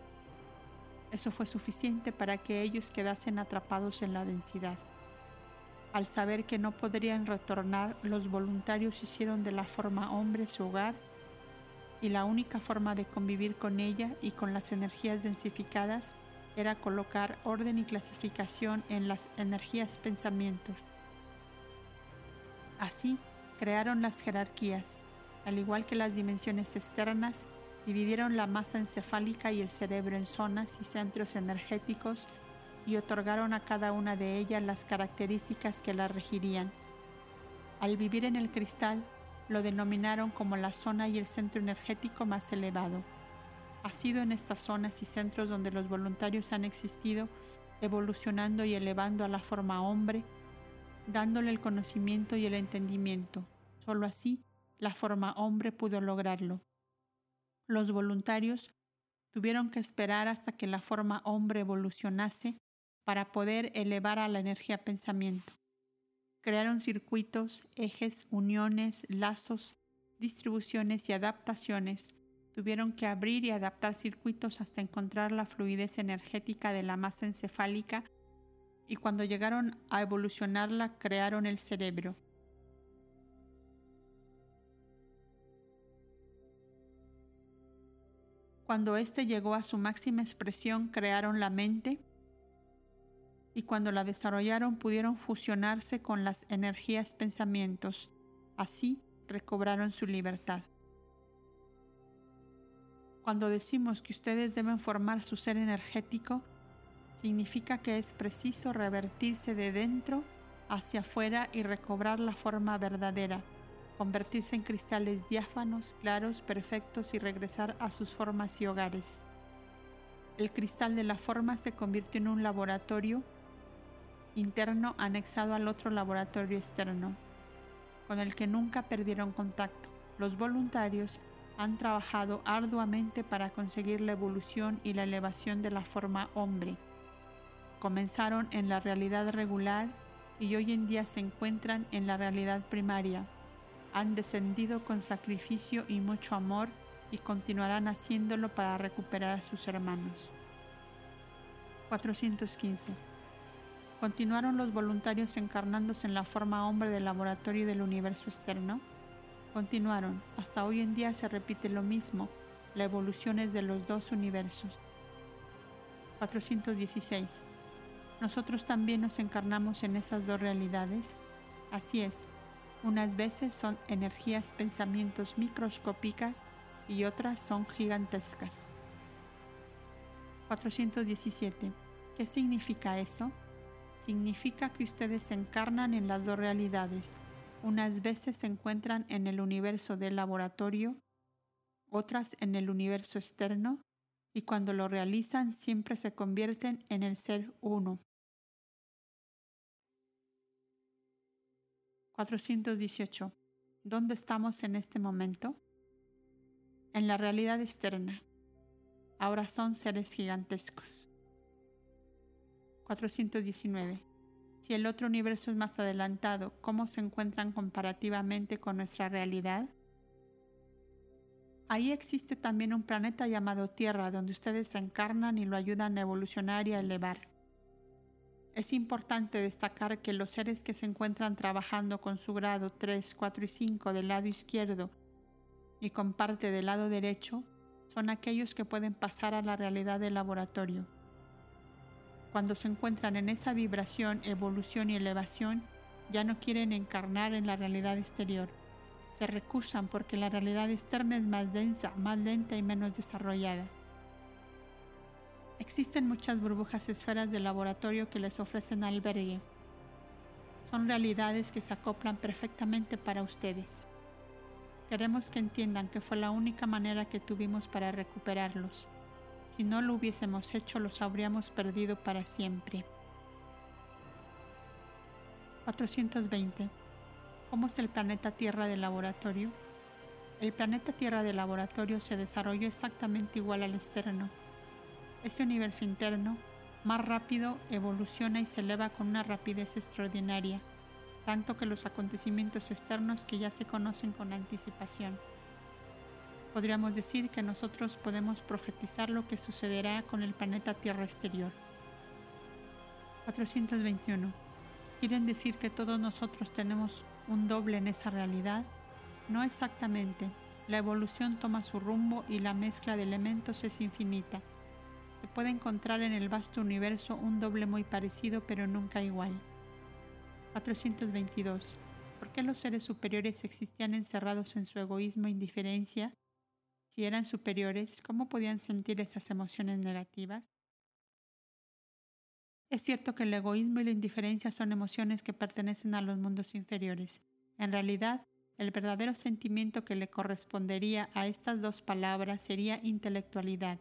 Eso fue suficiente para que ellos quedasen atrapados en la densidad. Al saber que no podrían retornar, los voluntarios hicieron de la forma hombre su hogar y la única forma de convivir con ella y con las energías densificadas era colocar orden y clasificación en las energías pensamientos. Así crearon las jerarquías, al igual que las dimensiones externas, dividieron la masa encefálica y el cerebro en zonas y centros energéticos y otorgaron a cada una de ellas las características que la regirían. Al vivir en el cristal, lo denominaron como la zona y el centro energético más elevado. Ha sido en estas zonas y centros donde los voluntarios han existido, evolucionando y elevando a la forma hombre, dándole el conocimiento y el entendimiento. Solo así, la forma hombre pudo lograrlo. Los voluntarios tuvieron que esperar hasta que la forma hombre evolucionase para poder elevar a la energía pensamiento. Crearon circuitos, ejes, uniones, lazos, distribuciones y adaptaciones. Tuvieron que abrir y adaptar circuitos hasta encontrar la fluidez energética de la masa encefálica y cuando llegaron a evolucionarla crearon el cerebro. Cuando éste llegó a su máxima expresión crearon la mente y cuando la desarrollaron pudieron fusionarse con las energías pensamientos. Así recobraron su libertad. Cuando decimos que ustedes deben formar su ser energético, significa que es preciso revertirse de dentro hacia afuera y recobrar la forma verdadera, convertirse en cristales diáfanos, claros, perfectos y regresar a sus formas y hogares. El cristal de la forma se convirtió en un laboratorio interno anexado al otro laboratorio externo, con el que nunca perdieron contacto. Los voluntarios han trabajado arduamente para conseguir la evolución y la elevación de la forma hombre. Comenzaron en la realidad regular y hoy en día se encuentran en la realidad primaria. Han descendido con sacrificio y mucho amor y continuarán haciéndolo para recuperar a sus hermanos. 415 ¿Continuaron los voluntarios encarnándose en la forma hombre del laboratorio del universo externo? Continuaron. Hasta hoy en día se repite lo mismo. La evolución es de los dos universos. 416. Nosotros también nos encarnamos en esas dos realidades. Así es. Unas veces son energías pensamientos microscópicas y otras son gigantescas. 417. ¿Qué significa eso? Significa que ustedes se encarnan en las dos realidades. Unas veces se encuentran en el universo del laboratorio, otras en el universo externo, y cuando lo realizan siempre se convierten en el ser uno. 418. ¿Dónde estamos en este momento? En la realidad externa. Ahora son seres gigantescos. 419. Si el otro universo es más adelantado, ¿cómo se encuentran comparativamente con nuestra realidad? Ahí existe también un planeta llamado Tierra donde ustedes se encarnan y lo ayudan a evolucionar y a elevar. Es importante destacar que los seres que se encuentran trabajando con su grado 3, 4 y 5 del lado izquierdo y con parte del lado derecho son aquellos que pueden pasar a la realidad del laboratorio. Cuando se encuentran en esa vibración, evolución y elevación, ya no quieren encarnar en la realidad exterior. Se recusan porque la realidad externa es más densa, más lenta y menos desarrollada. Existen muchas burbujas esferas de laboratorio que les ofrecen albergue. Son realidades que se acoplan perfectamente para ustedes. Queremos que entiendan que fue la única manera que tuvimos para recuperarlos. Si no lo hubiésemos hecho, los habríamos perdido para siempre. 420. ¿Cómo es el planeta Tierra de laboratorio? El planeta Tierra de laboratorio se desarrolló exactamente igual al externo. Ese universo interno, más rápido, evoluciona y se eleva con una rapidez extraordinaria, tanto que los acontecimientos externos que ya se conocen con anticipación. Podríamos decir que nosotros podemos profetizar lo que sucederá con el planeta Tierra exterior. 421. ¿Quieren decir que todos nosotros tenemos un doble en esa realidad? No exactamente. La evolución toma su rumbo y la mezcla de elementos es infinita. Se puede encontrar en el vasto universo un doble muy parecido pero nunca igual. 422. ¿Por qué los seres superiores existían encerrados en su egoísmo e indiferencia si eran superiores, ¿cómo podían sentir esas emociones negativas? Es cierto que el egoísmo y la indiferencia son emociones que pertenecen a los mundos inferiores. En realidad, el verdadero sentimiento que le correspondería a estas dos palabras sería intelectualidad.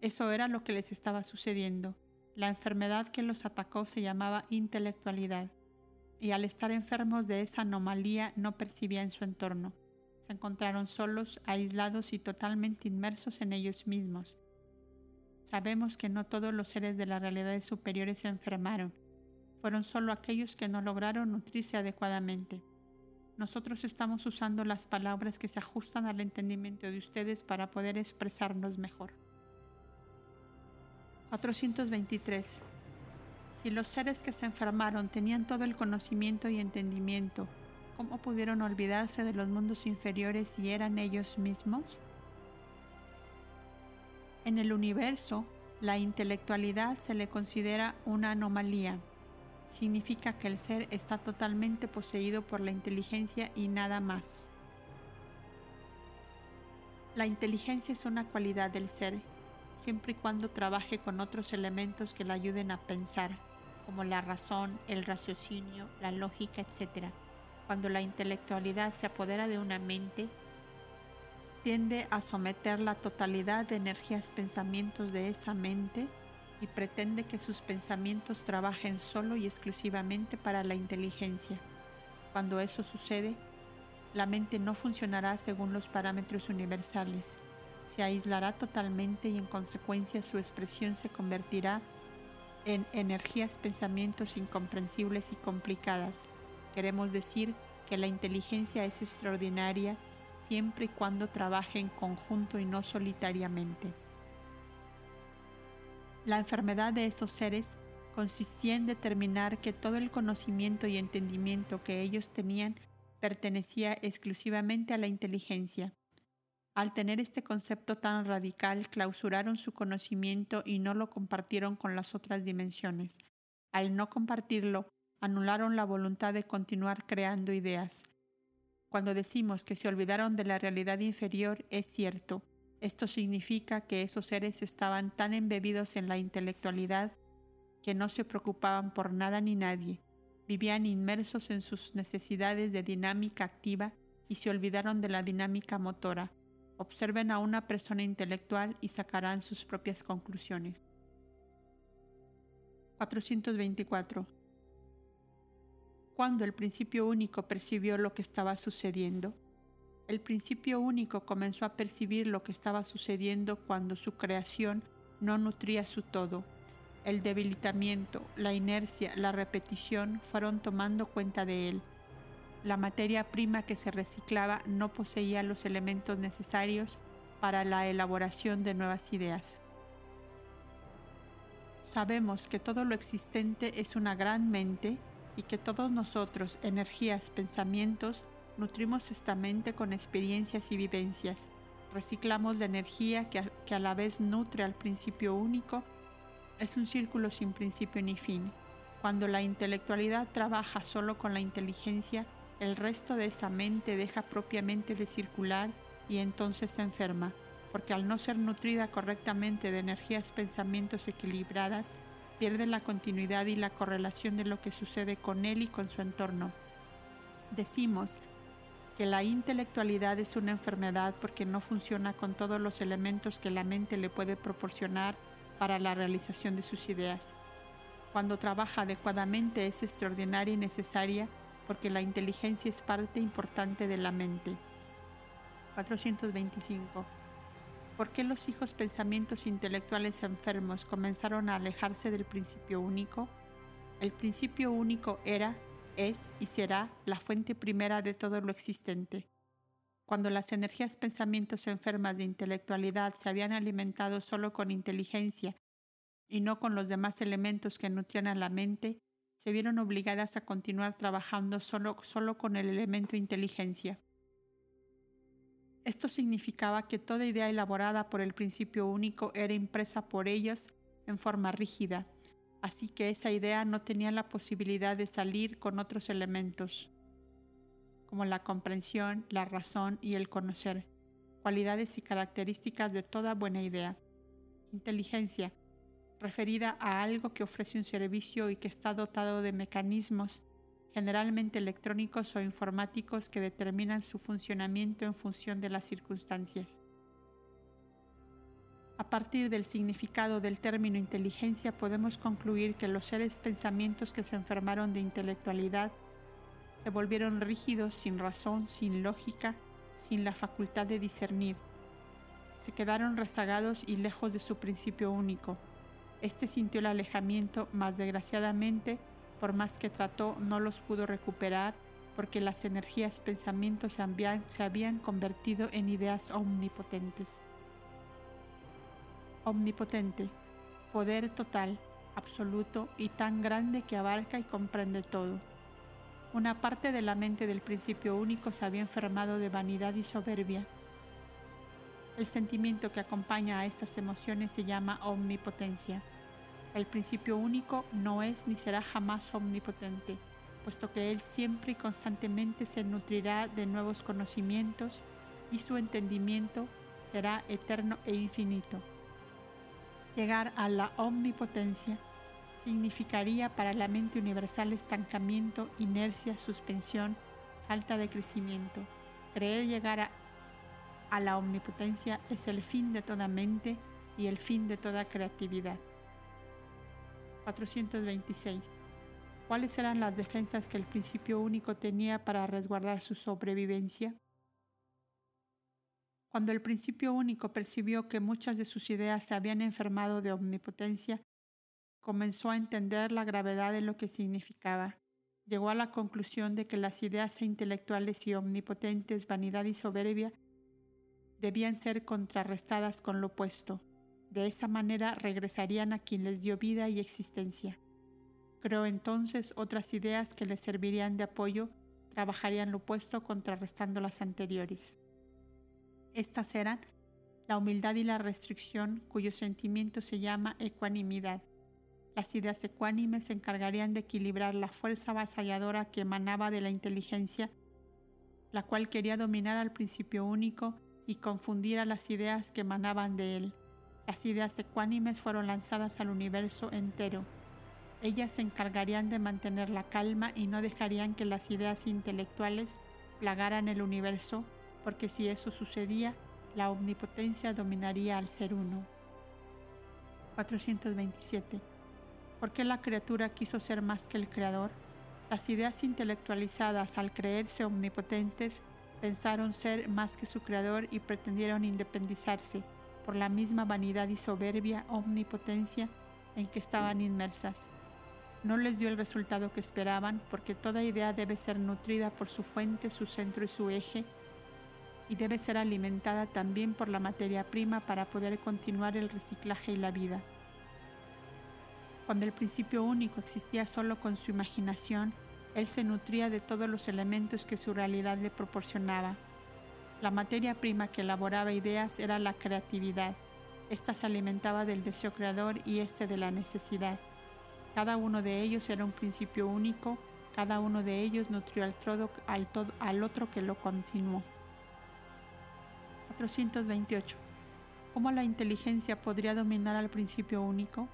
Eso era lo que les estaba sucediendo. La enfermedad que los atacó se llamaba intelectualidad, y al estar enfermos de esa anomalía no percibían su entorno encontraron solos, aislados y totalmente inmersos en ellos mismos. Sabemos que no todos los seres de las realidades superiores se enfermaron, fueron solo aquellos que no lograron nutrirse adecuadamente. Nosotros estamos usando las palabras que se ajustan al entendimiento de ustedes para poder expresarnos mejor. 423. Si los seres que se enfermaron tenían todo el conocimiento y entendimiento, ¿Cómo pudieron olvidarse de los mundos inferiores si eran ellos mismos? En el universo, la intelectualidad se le considera una anomalía. Significa que el ser está totalmente poseído por la inteligencia y nada más. La inteligencia es una cualidad del ser, siempre y cuando trabaje con otros elementos que la ayuden a pensar, como la razón, el raciocinio, la lógica, etc cuando la intelectualidad se apodera de una mente, tiende a someter la totalidad de energías pensamientos de esa mente y pretende que sus pensamientos trabajen solo y exclusivamente para la inteligencia. Cuando eso sucede, la mente no funcionará según los parámetros universales, se aislará totalmente y en consecuencia su expresión se convertirá en energías pensamientos incomprensibles y complicadas, Queremos decir que la inteligencia es extraordinaria siempre y cuando trabaje en conjunto y no solitariamente. La enfermedad de esos seres consistía en determinar que todo el conocimiento y entendimiento que ellos tenían pertenecía exclusivamente a la inteligencia. Al tener este concepto tan radical, clausuraron su conocimiento y no lo compartieron con las otras dimensiones. Al no compartirlo, anularon la voluntad de continuar creando ideas. Cuando decimos que se olvidaron de la realidad inferior, es cierto. Esto significa que esos seres estaban tan embebidos en la intelectualidad que no se preocupaban por nada ni nadie, vivían inmersos en sus necesidades de dinámica activa y se olvidaron de la dinámica motora. Observen a una persona intelectual y sacarán sus propias conclusiones. 424 cuando el principio único percibió lo que estaba sucediendo. El principio único comenzó a percibir lo que estaba sucediendo cuando su creación no nutría su todo. El debilitamiento, la inercia, la repetición fueron tomando cuenta de él. La materia prima que se reciclaba no poseía los elementos necesarios para la elaboración de nuevas ideas. Sabemos que todo lo existente es una gran mente y que todos nosotros, energías, pensamientos, nutrimos esta mente con experiencias y vivencias. Reciclamos la energía que a, que a la vez nutre al principio único. Es un círculo sin principio ni fin. Cuando la intelectualidad trabaja solo con la inteligencia, el resto de esa mente deja propiamente de circular y entonces se enferma, porque al no ser nutrida correctamente de energías pensamientos equilibradas, pierde la continuidad y la correlación de lo que sucede con él y con su entorno. Decimos que la intelectualidad es una enfermedad porque no funciona con todos los elementos que la mente le puede proporcionar para la realización de sus ideas. Cuando trabaja adecuadamente es extraordinaria y necesaria porque la inteligencia es parte importante de la mente. 425 ¿Por qué los hijos pensamientos intelectuales enfermos comenzaron a alejarse del principio único? El principio único era, es y será la fuente primera de todo lo existente. Cuando las energías pensamientos enfermas de intelectualidad se habían alimentado solo con inteligencia y no con los demás elementos que nutrían a la mente, se vieron obligadas a continuar trabajando solo, solo con el elemento inteligencia. Esto significaba que toda idea elaborada por el principio único era impresa por ellos en forma rígida, así que esa idea no tenía la posibilidad de salir con otros elementos, como la comprensión, la razón y el conocer, cualidades y características de toda buena idea. Inteligencia, referida a algo que ofrece un servicio y que está dotado de mecanismos generalmente electrónicos o informáticos que determinan su funcionamiento en función de las circunstancias. A partir del significado del término inteligencia podemos concluir que los seres pensamientos que se enfermaron de intelectualidad se volvieron rígidos sin razón, sin lógica, sin la facultad de discernir. Se quedaron rezagados y lejos de su principio único. Este sintió el alejamiento, mas desgraciadamente por más que trató, no los pudo recuperar porque las energías pensamientos se habían convertido en ideas omnipotentes. Omnipotente, poder total, absoluto y tan grande que abarca y comprende todo. Una parte de la mente del principio único se había enfermado de vanidad y soberbia. El sentimiento que acompaña a estas emociones se llama omnipotencia. El principio único no es ni será jamás omnipotente, puesto que Él siempre y constantemente se nutrirá de nuevos conocimientos y su entendimiento será eterno e infinito. Llegar a la omnipotencia significaría para la mente universal estancamiento, inercia, suspensión, falta de crecimiento. Creer llegar a, a la omnipotencia es el fin de toda mente y el fin de toda creatividad. 426. ¿Cuáles eran las defensas que el principio único tenía para resguardar su sobrevivencia? Cuando el principio único percibió que muchas de sus ideas se habían enfermado de omnipotencia, comenzó a entender la gravedad de lo que significaba. Llegó a la conclusión de que las ideas intelectuales y omnipotentes, vanidad y soberbia, debían ser contrarrestadas con lo opuesto, de esa manera regresarían a quien les dio vida y existencia. Creó entonces otras ideas que les servirían de apoyo, trabajarían lo opuesto contrarrestando las anteriores. Estas eran la humildad y la restricción, cuyo sentimiento se llama ecuanimidad. Las ideas ecuánimes se encargarían de equilibrar la fuerza avasalladora que emanaba de la inteligencia, la cual quería dominar al principio único y confundir a las ideas que emanaban de él. Las ideas ecuánimes fueron lanzadas al universo entero. Ellas se encargarían de mantener la calma y no dejarían que las ideas intelectuales plagaran el universo, porque si eso sucedía, la omnipotencia dominaría al ser uno. 427. ¿Por qué la criatura quiso ser más que el creador? Las ideas intelectualizadas, al creerse omnipotentes, pensaron ser más que su creador y pretendieron independizarse por la misma vanidad y soberbia, omnipotencia en que estaban inmersas. No les dio el resultado que esperaban porque toda idea debe ser nutrida por su fuente, su centro y su eje y debe ser alimentada también por la materia prima para poder continuar el reciclaje y la vida. Cuando el principio único existía solo con su imaginación, él se nutría de todos los elementos que su realidad le proporcionaba. La materia prima que elaboraba ideas era la creatividad. Esta se alimentaba del deseo creador y este de la necesidad. Cada uno de ellos era un principio único, cada uno de ellos nutrió al, otro que lo continuó. 428. ¿Cómo la inteligencia podría dominar al principio único?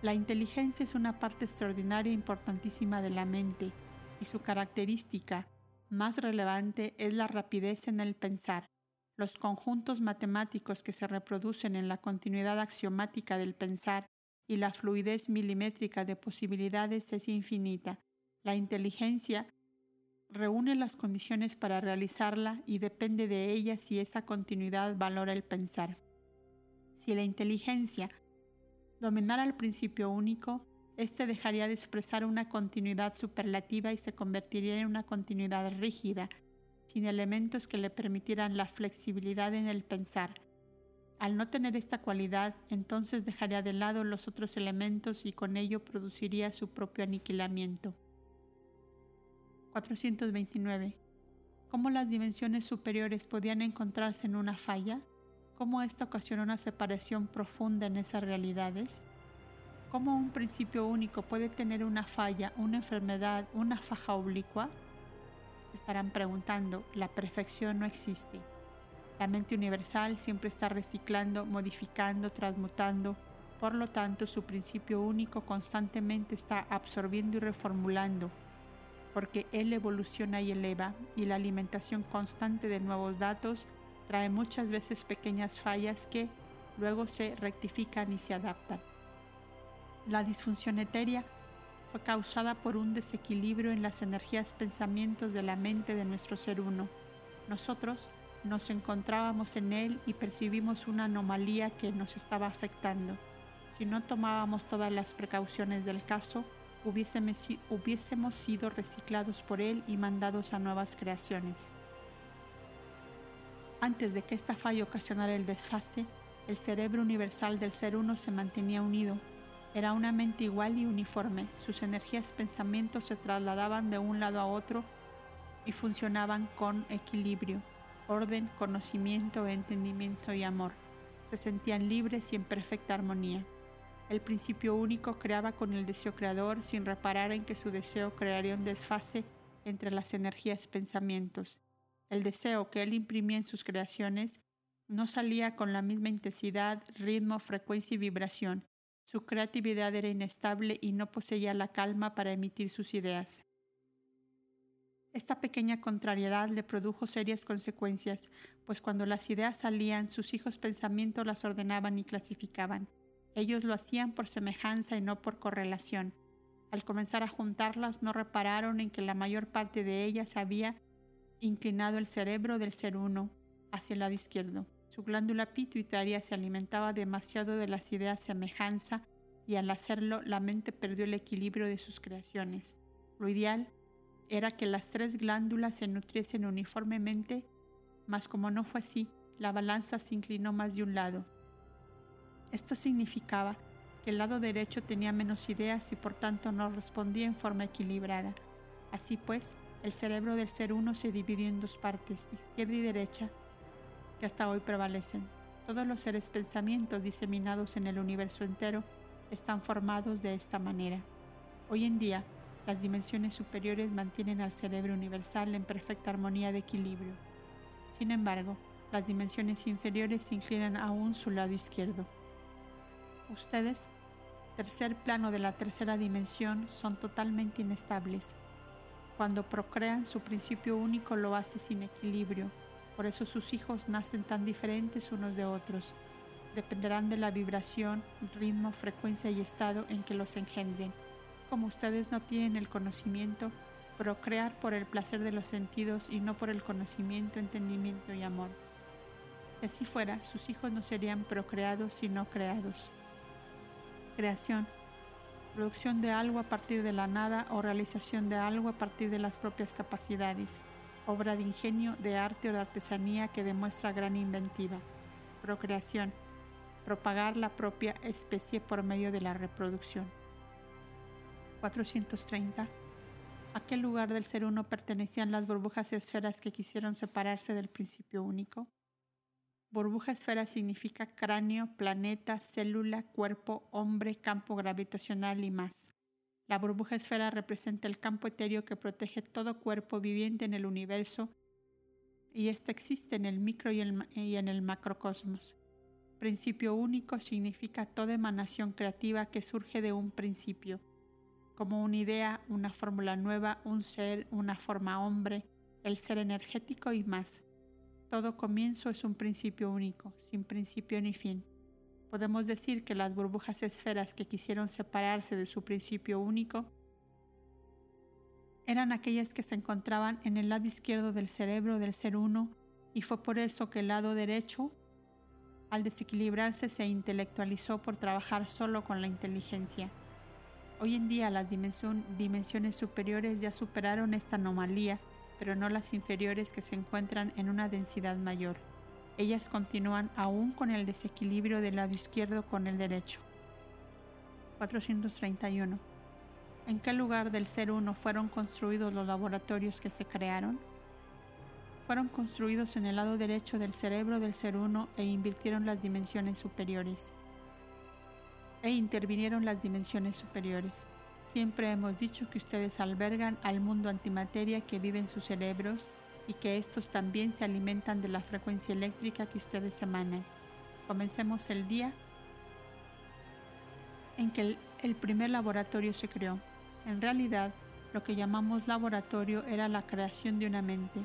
La inteligencia es una parte extraordinaria e importantísima de la mente, y su característica más relevante es la rapidez en el pensar. Los conjuntos matemáticos que se reproducen en la continuidad axiomática del pensar y la fluidez milimétrica de posibilidades es infinita. La inteligencia reúne las condiciones para realizarla y depende de ella si esa continuidad valora el pensar. Si la inteligencia dominara el principio único, este dejaría de expresar una continuidad superlativa y se convertiría en una continuidad rígida. sin elementos que le permitieran la flexibilidad en el pensar. Al no tener esta cualidad, entonces dejaría de lado los otros elementos y con ello produciría su propio aniquilamiento. 429. ¿Cómo las dimensiones superiores podían encontrarse en una falla? ¿Cómo esta ocasionó una separación profunda en esas realidades? ¿Cómo un principio único puede tener una falla, una enfermedad, una faja oblicua? Se estarán preguntando, la perfección no existe. La mente universal siempre está reciclando, modificando, transmutando, por lo tanto su principio único constantemente está absorbiendo y reformulando, porque Él evoluciona y eleva, y la alimentación constante de nuevos datos trae muchas veces pequeñas fallas que luego se rectifican y se adaptan. La disfunción etérea fue causada por un desequilibrio en las energías pensamientos de la mente de nuestro ser uno. Nosotros nos encontrábamos en él y percibimos una anomalía que nos estaba afectando. Si no tomábamos todas las precauciones del caso, hubiésemos, sido reciclados por él y mandados a nuevas creaciones. Antes de que esta falla ocasionara el desfase, el cerebro universal del ser uno se mantenía unido. Era una mente igual y uniforme. Sus energías pensamientos se trasladaban de un lado a otro y funcionaban con equilibrio, orden, conocimiento, entendimiento y amor. Se sentían libres y en perfecta armonía. El principio único creaba con el deseo creador sin reparar en que su deseo crearía un desfase entre las energías pensamientos. El deseo que él imprimía en sus creaciones no salía con la misma intensidad, ritmo, frecuencia y vibración. Su creatividad era inestable y no poseía la calma para emitir sus ideas. Esta pequeña contrariedad le produjo serias consecuencias, pues cuando las ideas salían, sus hijos pensamientos las ordenaban y clasificaban. Ellos lo hacían por semejanza y no por correlación. Al comenzar a juntarlas, no repararon en que la mayor parte de ellas había inclinado el cerebro del ser uno hacia el lado izquierdo. Su glándula pituitaria se alimentaba demasiado de las ideas semejanza y al hacerlo la mente perdió el equilibrio de sus creaciones. Lo ideal era que las tres glándulas se nutriesen uniformemente, mas como no fue así, la balanza se inclinó más de un lado. Esto significaba que el lado derecho tenía menos ideas y por tanto no respondía en forma equilibrada. Así pues, el cerebro del ser uno se dividió en dos partes, izquierda y derecha, que hasta hoy prevalecen. Todos los seres pensamientos diseminados en el universo entero están formados de esta manera. Hoy en día, las dimensiones superiores mantienen al cerebro universal en perfecta armonía de equilibrio. Sin embargo, las dimensiones inferiores se inclinan aún su lado izquierdo. Ustedes, tercer plano de la tercera dimensión, son totalmente inestables cuando procrean, su principio único lo hace sin equilibrio. Por eso sus hijos nacen tan diferentes unos de otros. Dependerán de la vibración, ritmo, frecuencia y estado en que los engendren. Como ustedes no tienen el conocimiento, procrear por el placer de los sentidos y no por el conocimiento, entendimiento y amor. Si así fuera, sus hijos no serían procreados sino creados. Creación producción de algo a partir de la nada o realización de algo a partir de las propias capacidades, obra de ingenio, de arte o de artesanía que demuestra gran inventiva, procreación, propagar la propia especie por medio de la reproducción. 430. ¿A qué lugar del ser uno pertenecían las burbujas y esferas que quisieron separarse del principio único? Burbuja esfera significa cráneo, planeta, célula, cuerpo, hombre, campo gravitacional y más. La burbuja esfera representa el campo etéreo que protege todo cuerpo viviente en el universo y éste existe en el micro y en el macrocosmos. Principio único significa toda emanación creativa que surge de un principio, como una idea, una fórmula nueva, un ser, una forma hombre, el ser energético y más. Todo comienzo es un principio único, sin principio ni fin. Podemos decir que las burbujas esferas que quisieron separarse de su principio único eran aquellas que se encontraban en el lado izquierdo del cerebro del ser uno y fue por eso que el lado derecho, al desequilibrarse, se intelectualizó por trabajar solo con la inteligencia. Hoy en día las dimensiones superiores ya superaron esta anomalía pero no las inferiores que se encuentran en una densidad mayor. Ellas continúan aún con el desequilibrio del lado izquierdo con el derecho. 431. ¿En qué lugar del ser uno fueron construidos los laboratorios que se crearon? Fueron construidos en el lado derecho del cerebro del ser uno e invirtieron las dimensiones superiores. E intervinieron las dimensiones superiores. Siempre hemos dicho que ustedes albergan al mundo antimateria que vive en sus cerebros y que estos también se alimentan de la frecuencia eléctrica que ustedes emanan. Comencemos el día en que el, el primer laboratorio se creó. En realidad, lo que llamamos laboratorio era la creación de una mente.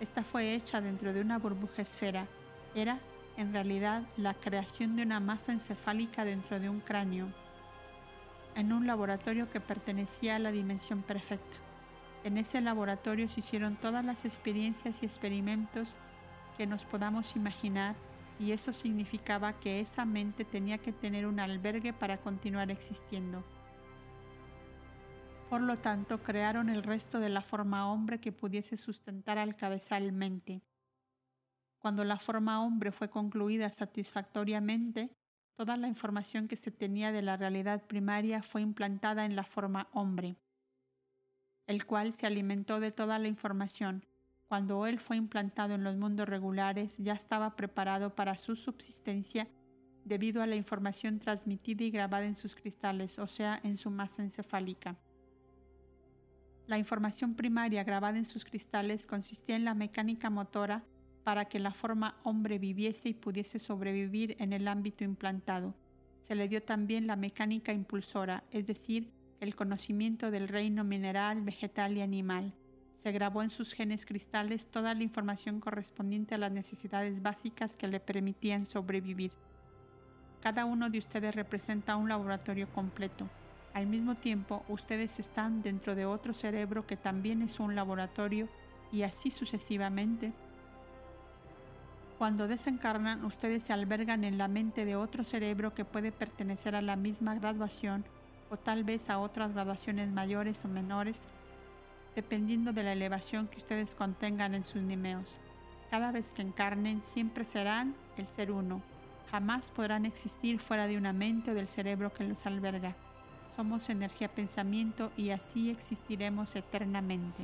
Esta fue hecha dentro de una burbuja esfera. Era, en realidad, la creación de una masa encefálica dentro de un cráneo, en un laboratorio que pertenecía a la dimensión perfecta. En ese laboratorio se hicieron todas las experiencias y experimentos que nos podamos imaginar y eso significaba que esa mente tenía que tener un albergue para continuar existiendo. Por lo tanto, crearon el resto de la forma hombre que pudiese sustentar al cabezal mente. Cuando la forma hombre fue concluida satisfactoriamente, toda la información que se tenía de la realidad primaria fue implantada en la forma hombre, el cual se alimentó de toda la información. Cuando él fue implantado en los mundos regulares, ya estaba preparado para su subsistencia debido a la información transmitida y grabada en sus cristales, o sea, en su masa encefálica. La información primaria grabada en sus cristales consistía en la mecánica motora para que la forma hombre viviese y pudiese sobrevivir en el ámbito implantado. Se le dio también la mecánica impulsora, es decir, el conocimiento del reino mineral, vegetal y animal. Se grabó en sus genes cristales toda la información correspondiente a las necesidades básicas que le permitían sobrevivir. Cada uno de ustedes representa un laboratorio completo. Al mismo tiempo, ustedes están dentro de otro cerebro que también es un laboratorio y así sucesivamente. Cuando desencarnan, ustedes se albergan en la mente de otro cerebro que puede pertenecer a la misma graduación o tal vez a otras graduaciones mayores o menores, dependiendo de la elevación que ustedes contengan en sus nimeos. Cada vez que encarnen, siempre serán el ser uno. Jamás podrán existir fuera de una mente o del cerebro que los alberga somos energía pensamiento y así existiremos eternamente.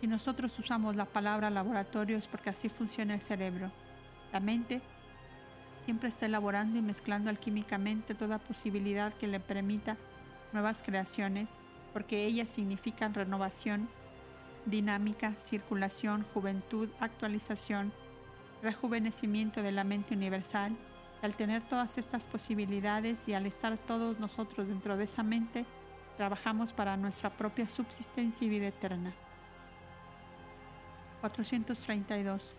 Si nosotros usamos la palabra laboratorio es porque así funciona el cerebro. La mente siempre está elaborando y mezclando alquímicamente toda posibilidad que le permita nuevas creaciones, porque ellas significan renovación, dinámica, circulación, juventud, actualización, rejuvenecimiento de la mente universal al tener todas estas posibilidades y al estar todos nosotros dentro de esa mente, trabajamos para nuestra propia subsistencia y vida eterna. 432.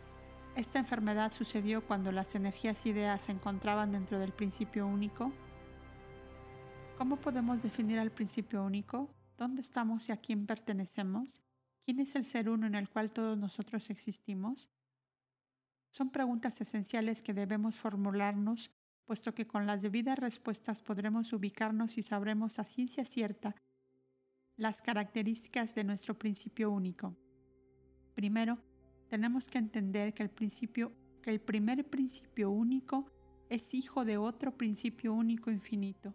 Esta enfermedad sucedió cuando las energías ideas se encontraban dentro del principio único. ¿Cómo podemos definir al principio único? ¿Dónde estamos y a quién pertenecemos? ¿Quién es el ser uno en el cual todos nosotros existimos? Son preguntas esenciales que debemos formularnos, puesto que con las debidas respuestas podremos ubicarnos y sabremos a ciencia cierta las características de nuestro principio único. Primero, tenemos que entender que el principio que el primer principio único es hijo de otro principio único infinito.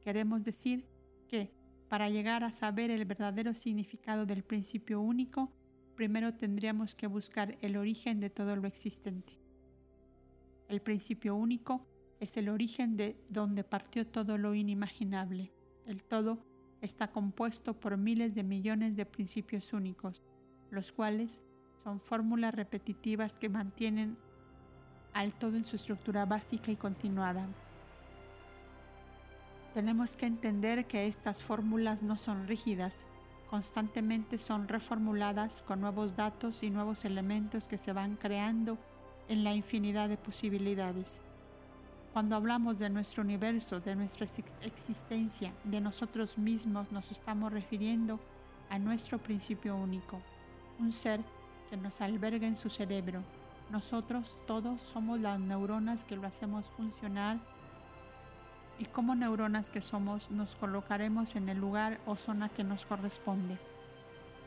Queremos decir que para llegar a saber el verdadero significado del principio único, primero tendríamos que buscar el origen de todo lo existente. El principio único es el origen de donde partió todo lo inimaginable. El todo está compuesto por miles de millones de principios únicos, los cuales son fórmulas repetitivas que mantienen al todo en su estructura básica y continuada. Tenemos que entender que estas fórmulas no son rígidas, constantemente son reformuladas con nuevos datos y nuevos elementos que se van creando en la infinidad de posibilidades. Cuando hablamos de nuestro universo, de nuestra existencia, de nosotros mismos, nos estamos refiriendo a nuestro principio único, un ser que nos alberga en su cerebro. Nosotros todos somos las neuronas que lo hacemos funcionar y como neuronas que somos nos colocaremos en el lugar o zona que nos corresponde.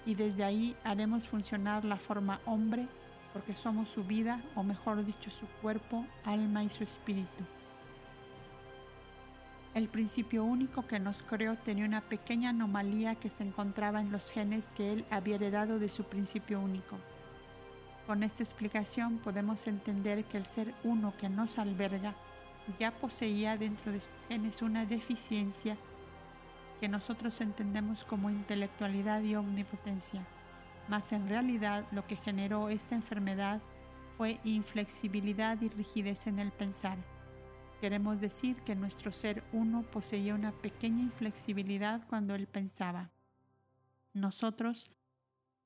Y desde ahí haremos funcionar la forma hombre porque somos su vida, o mejor dicho, su cuerpo, alma y su espíritu. El principio único que nos creó tenía una pequeña anomalía que se encontraba en los genes que él había heredado de su principio único. Con esta explicación podemos entender que el ser uno que nos alberga ya poseía dentro de sus genes una deficiencia que nosotros entendemos como intelectualidad y omnipotencia. Mas en realidad lo que generó esta enfermedad fue inflexibilidad y rigidez en el pensar Queremos decir que nuestro ser uno poseía una pequeña inflexibilidad cuando él pensaba. Nosotros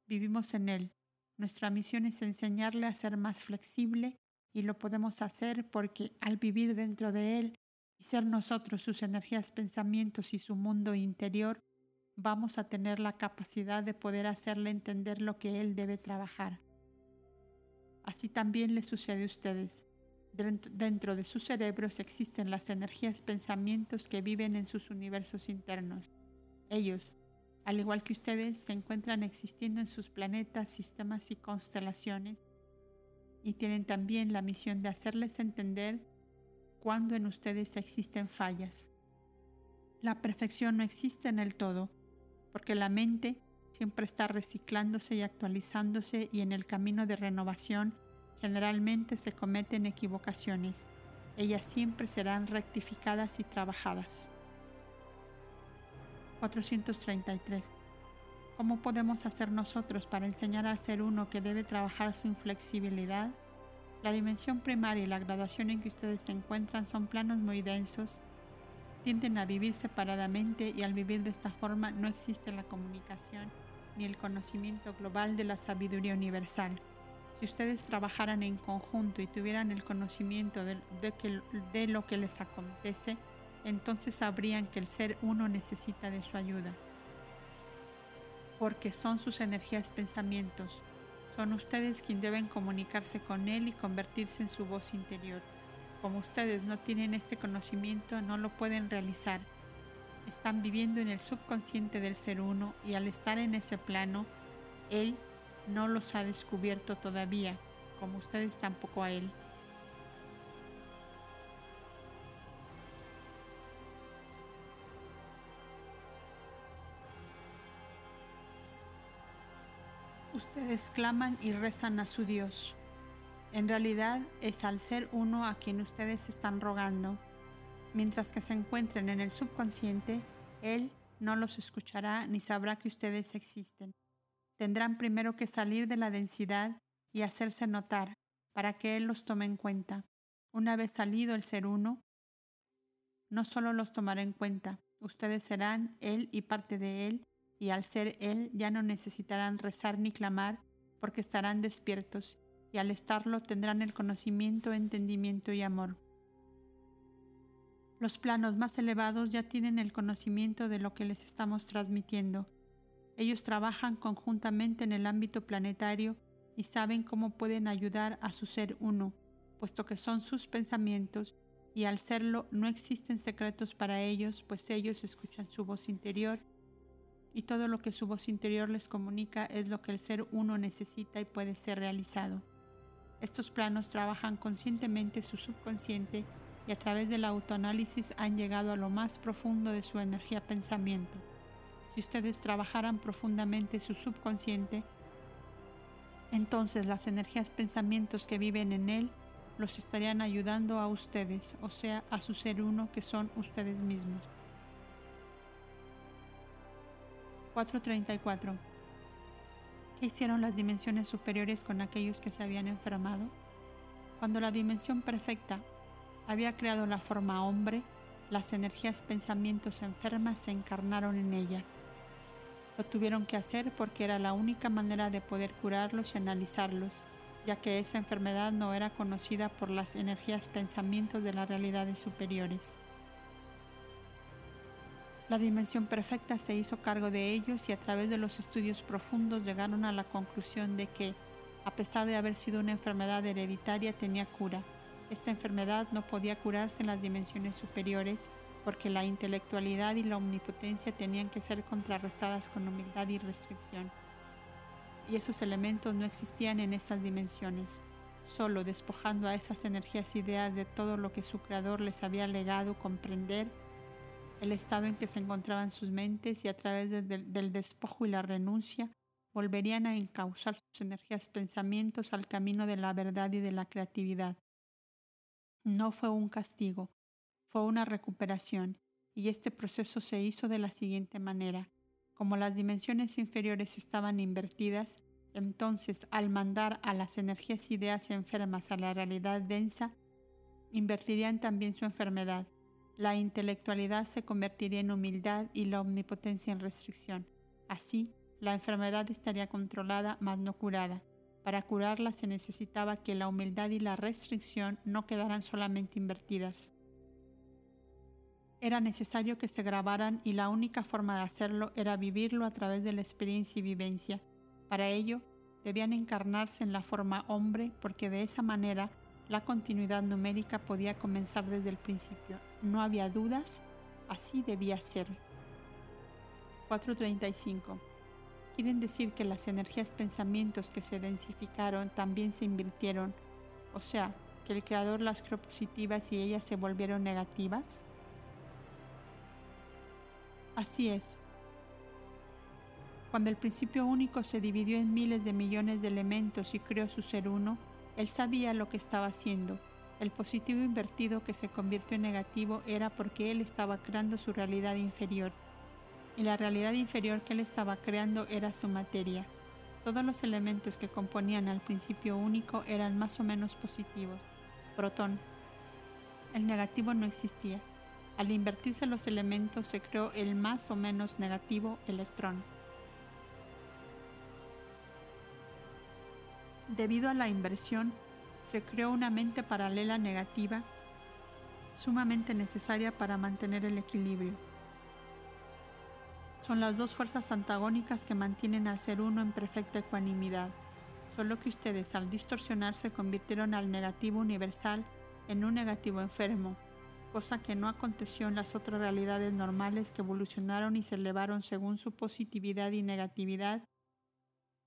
vivimos en él. Nuestra misión es enseñarle a ser más flexible y lo podemos hacer porque al vivir dentro de él y ser nosotros sus energías, pensamientos y su mundo interior, vamos a tener la capacidad de poder hacerle entender lo que él debe trabajar. Así también le sucede a ustedes. Dentro de sus cerebros existen las energías pensamientos que viven en sus universos internos. Ellos, al igual que ustedes, se encuentran existiendo en sus planetas, sistemas y constelaciones y tienen también la misión de hacerles entender cuando en ustedes existen fallas. La perfección no existe en el todo, porque la mente siempre está reciclándose y actualizándose y en el camino de renovación Generalmente se cometen equivocaciones. Ellas siempre serán rectificadas y trabajadas. 433. ¿Cómo podemos hacer nosotros para enseñar al ser uno que debe trabajar su inflexibilidad? La dimensión primaria y la graduación en que ustedes se encuentran son planos muy densos, tienden a vivir separadamente y al vivir de esta forma no existe la comunicación ni el conocimiento global de la sabiduría universal. Si ustedes trabajaran en conjunto y tuvieran el conocimiento de, de, lo que les acontece, entonces sabrían que el ser uno necesita de su ayuda. Porque son sus energías pensamientos. Son ustedes quienes deben comunicarse con él y convertirse en su voz interior. Como ustedes no tienen este conocimiento, no lo pueden realizar. Están viviendo en el subconsciente del ser uno y al estar en ese plano, él no los ha descubierto todavía, como ustedes tampoco a Él. Ustedes claman y rezan a su Dios. En realidad es al ser uno a quien ustedes están rogando. Mientras que se encuentren en el subconsciente, Él no los escuchará ni sabrá que ustedes existen tendrán primero que salir de la densidad y hacerse notar para que Él los tome en cuenta. Una vez salido el ser uno, no solo los tomará en cuenta, ustedes serán Él y parte de Él, y al ser Él ya no necesitarán rezar ni clamar, porque estarán despiertos, y al estarlo tendrán el conocimiento, entendimiento y amor. Los planos más elevados ya tienen el conocimiento de lo que les estamos transmitiendo, ellos trabajan conjuntamente en el ámbito planetario y saben cómo pueden ayudar a su ser uno, puesto que son sus pensamientos y al serlo no existen secretos para ellos, pues ellos escuchan su voz interior y todo lo que su voz interior les comunica es lo que el ser uno necesita y puede ser realizado. Estos planos trabajan conscientemente su subconsciente y a través del autoanálisis han llegado a lo más profundo de su energía pensamiento. Si ustedes trabajaran profundamente su subconsciente, entonces las energías pensamientos que viven en él los estarían ayudando a ustedes, o sea, a su ser uno que son ustedes mismos. 434. ¿Qué hicieron las dimensiones superiores con aquellos que se habían enfermado? Cuando la dimensión perfecta había creado la forma hombre, las energías pensamientos enfermas se encarnaron en ella lo tuvieron que hacer porque era la única manera de poder curarlos y analizarlos, ya que esa enfermedad no era conocida por las energías pensamientos de las realidades superiores. La dimensión perfecta se hizo cargo de ellos y a través de los estudios profundos llegaron a la conclusión de que, a pesar de haber sido una enfermedad hereditaria, tenía cura. Esta enfermedad no podía curarse en las dimensiones superiores porque la intelectualidad y la omnipotencia tenían que ser contrarrestadas con humildad y restricción. Y esos elementos no existían en esas dimensiones, solo despojando a esas energías ideas de todo lo que su creador les había legado comprender, el estado en que se encontraban sus mentes y a través del despojo y la renuncia volverían a encauzar sus energías pensamientos al camino de la verdad y de la creatividad. No fue un castigo, fue una recuperación, y este proceso se hizo de la siguiente manera. Como las dimensiones inferiores estaban invertidas, entonces al mandar a las energías ideas enfermas a la realidad densa, invertirían también su enfermedad. La intelectualidad se convertiría en humildad y la omnipotencia en restricción. Así, la enfermedad estaría controlada, mas no curada. Para curarla se necesitaba que la humildad y la restricción no quedaran solamente invertidas. Era necesario que se grabaran y la única forma de hacerlo era vivirlo a través de la experiencia y vivencia. Para ello, debían encarnarse en la forma hombre porque de esa manera la continuidad numérica podía comenzar desde el principio. No había dudas, así debía ser. 435 quieren decir que las energías pensamientos que se densificaron también se invirtieron, o sea, que el creador las creó positivas y ellas se volvieron negativas? Así es. Cuando el principio único se dividió en miles de millones de elementos y creó su ser uno, él sabía lo que estaba haciendo. El positivo invertido que se convirtió en negativo era porque él estaba creando su realidad inferior y la realidad inferior que él estaba creando era su materia. Todos los elementos que componían al principio único eran más o menos positivos. Protón. El negativo no existía. Al invertirse los elementos se creó el más o menos negativo electrón. Debido a la inversión, se creó una mente paralela negativa sumamente necesaria para mantener el equilibrio. Son las dos fuerzas antagónicas que mantienen al ser uno en perfecta ecuanimidad, solo que ustedes al distorsionar se convirtieron al negativo universal en un negativo enfermo, cosa que no aconteció en las otras realidades normales que evolucionaron y se elevaron según su positividad y negatividad,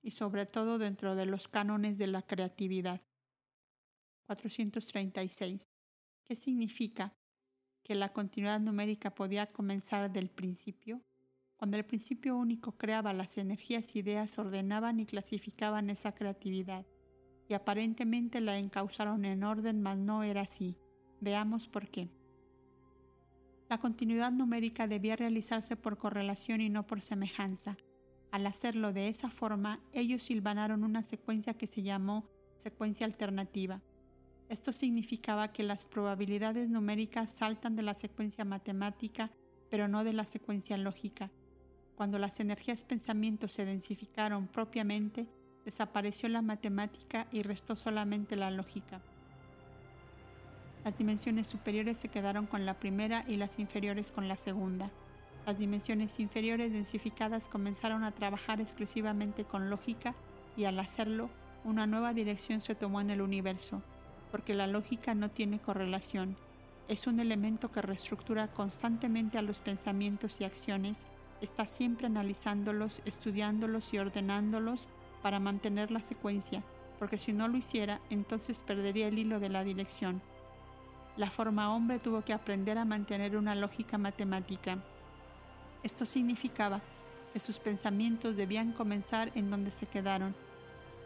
y sobre todo dentro de los cánones de la creatividad. 436. ¿Qué significa? ¿Que la continuidad numérica podía comenzar del principio? Cuando el principio único creaba las energías ideas, ordenaban y clasificaban esa creatividad, y aparentemente la encausaron en orden, mas no era así. Veamos por qué. La continuidad numérica debía realizarse por correlación y no por semejanza. Al hacerlo de esa forma, ellos silvanaron una secuencia que se llamó secuencia alternativa. Esto significaba que las probabilidades numéricas saltan de la secuencia matemática, pero no de la secuencia lógica. Cuando las energías pensamientos se densificaron propiamente, desapareció la matemática y restó solamente la lógica. Las dimensiones superiores se quedaron con la primera y las inferiores con la segunda. Las dimensiones inferiores densificadas comenzaron a trabajar exclusivamente con lógica y al hacerlo, una nueva dirección se tomó en el universo, porque la lógica no tiene correlación. Es un elemento que reestructura constantemente a los pensamientos y acciones está siempre analizándolos, estudiándolos y ordenándolos para mantener la secuencia, porque si no lo hiciera, entonces perdería el hilo de la dirección. La forma hombre tuvo que aprender a mantener una lógica matemática. Esto significaba que sus pensamientos debían comenzar en donde se quedaron,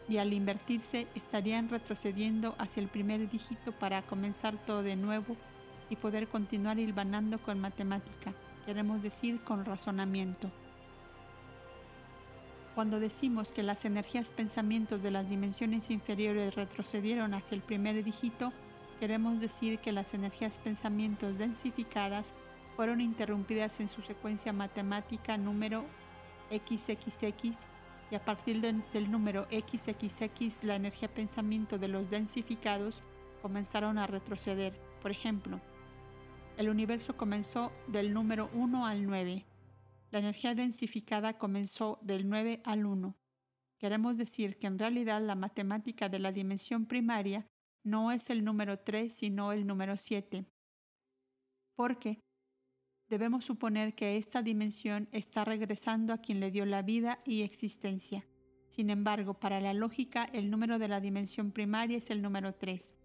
y al invertirse estarían retrocediendo hacia el primer dígito para comenzar todo de nuevo y poder continuar hilvanando con matemática queremos decir con razonamiento. Cuando decimos que las energías pensamientos de las dimensiones inferiores retrocedieron hacia el primer dígito, queremos decir que las energías pensamientos densificadas fueron interrumpidas en su secuencia matemática número XXX y a partir del número XXX la energía pensamiento de los densificados comenzaron a retroceder. Por ejemplo, el universo comenzó del número 1 al 9. La energía densificada comenzó del 9 al 1. Queremos decir que en realidad la matemática de la dimensión primaria no es el número 3, sino el número 7. Porque Debemos suponer que esta dimensión está regresando a quien le dio la vida y existencia. Sin embargo, para la lógica, el número de la dimensión primaria es el número 3.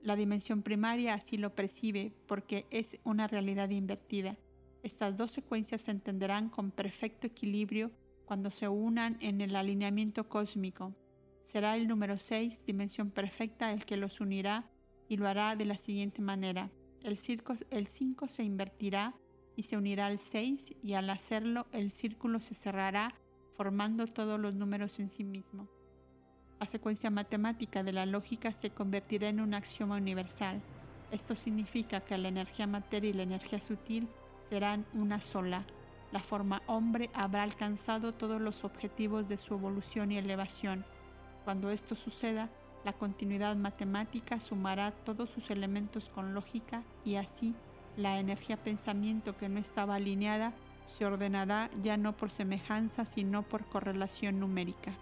La dimensión primaria así lo percibe porque es una realidad invertida. Estas dos secuencias se entenderán con perfecto equilibrio cuando se unan en el alineamiento cósmico. Será el número 6, dimensión perfecta, el que los unirá y lo hará de la siguiente manera. El, 5 se invertirá y se unirá al 6 y al hacerlo el círculo se cerrará formando todos los números en sí mismo. La secuencia matemática de la lógica se convertirá en un axioma universal. Esto significa que la energía materia y la energía sutil serán una sola. La forma hombre habrá alcanzado todos los objetivos de su evolución y elevación. Cuando esto suceda, la continuidad matemática sumará todos sus elementos con lógica y así la energía pensamiento que no estaba alineada se ordenará ya no por semejanza sino por correlación numérica.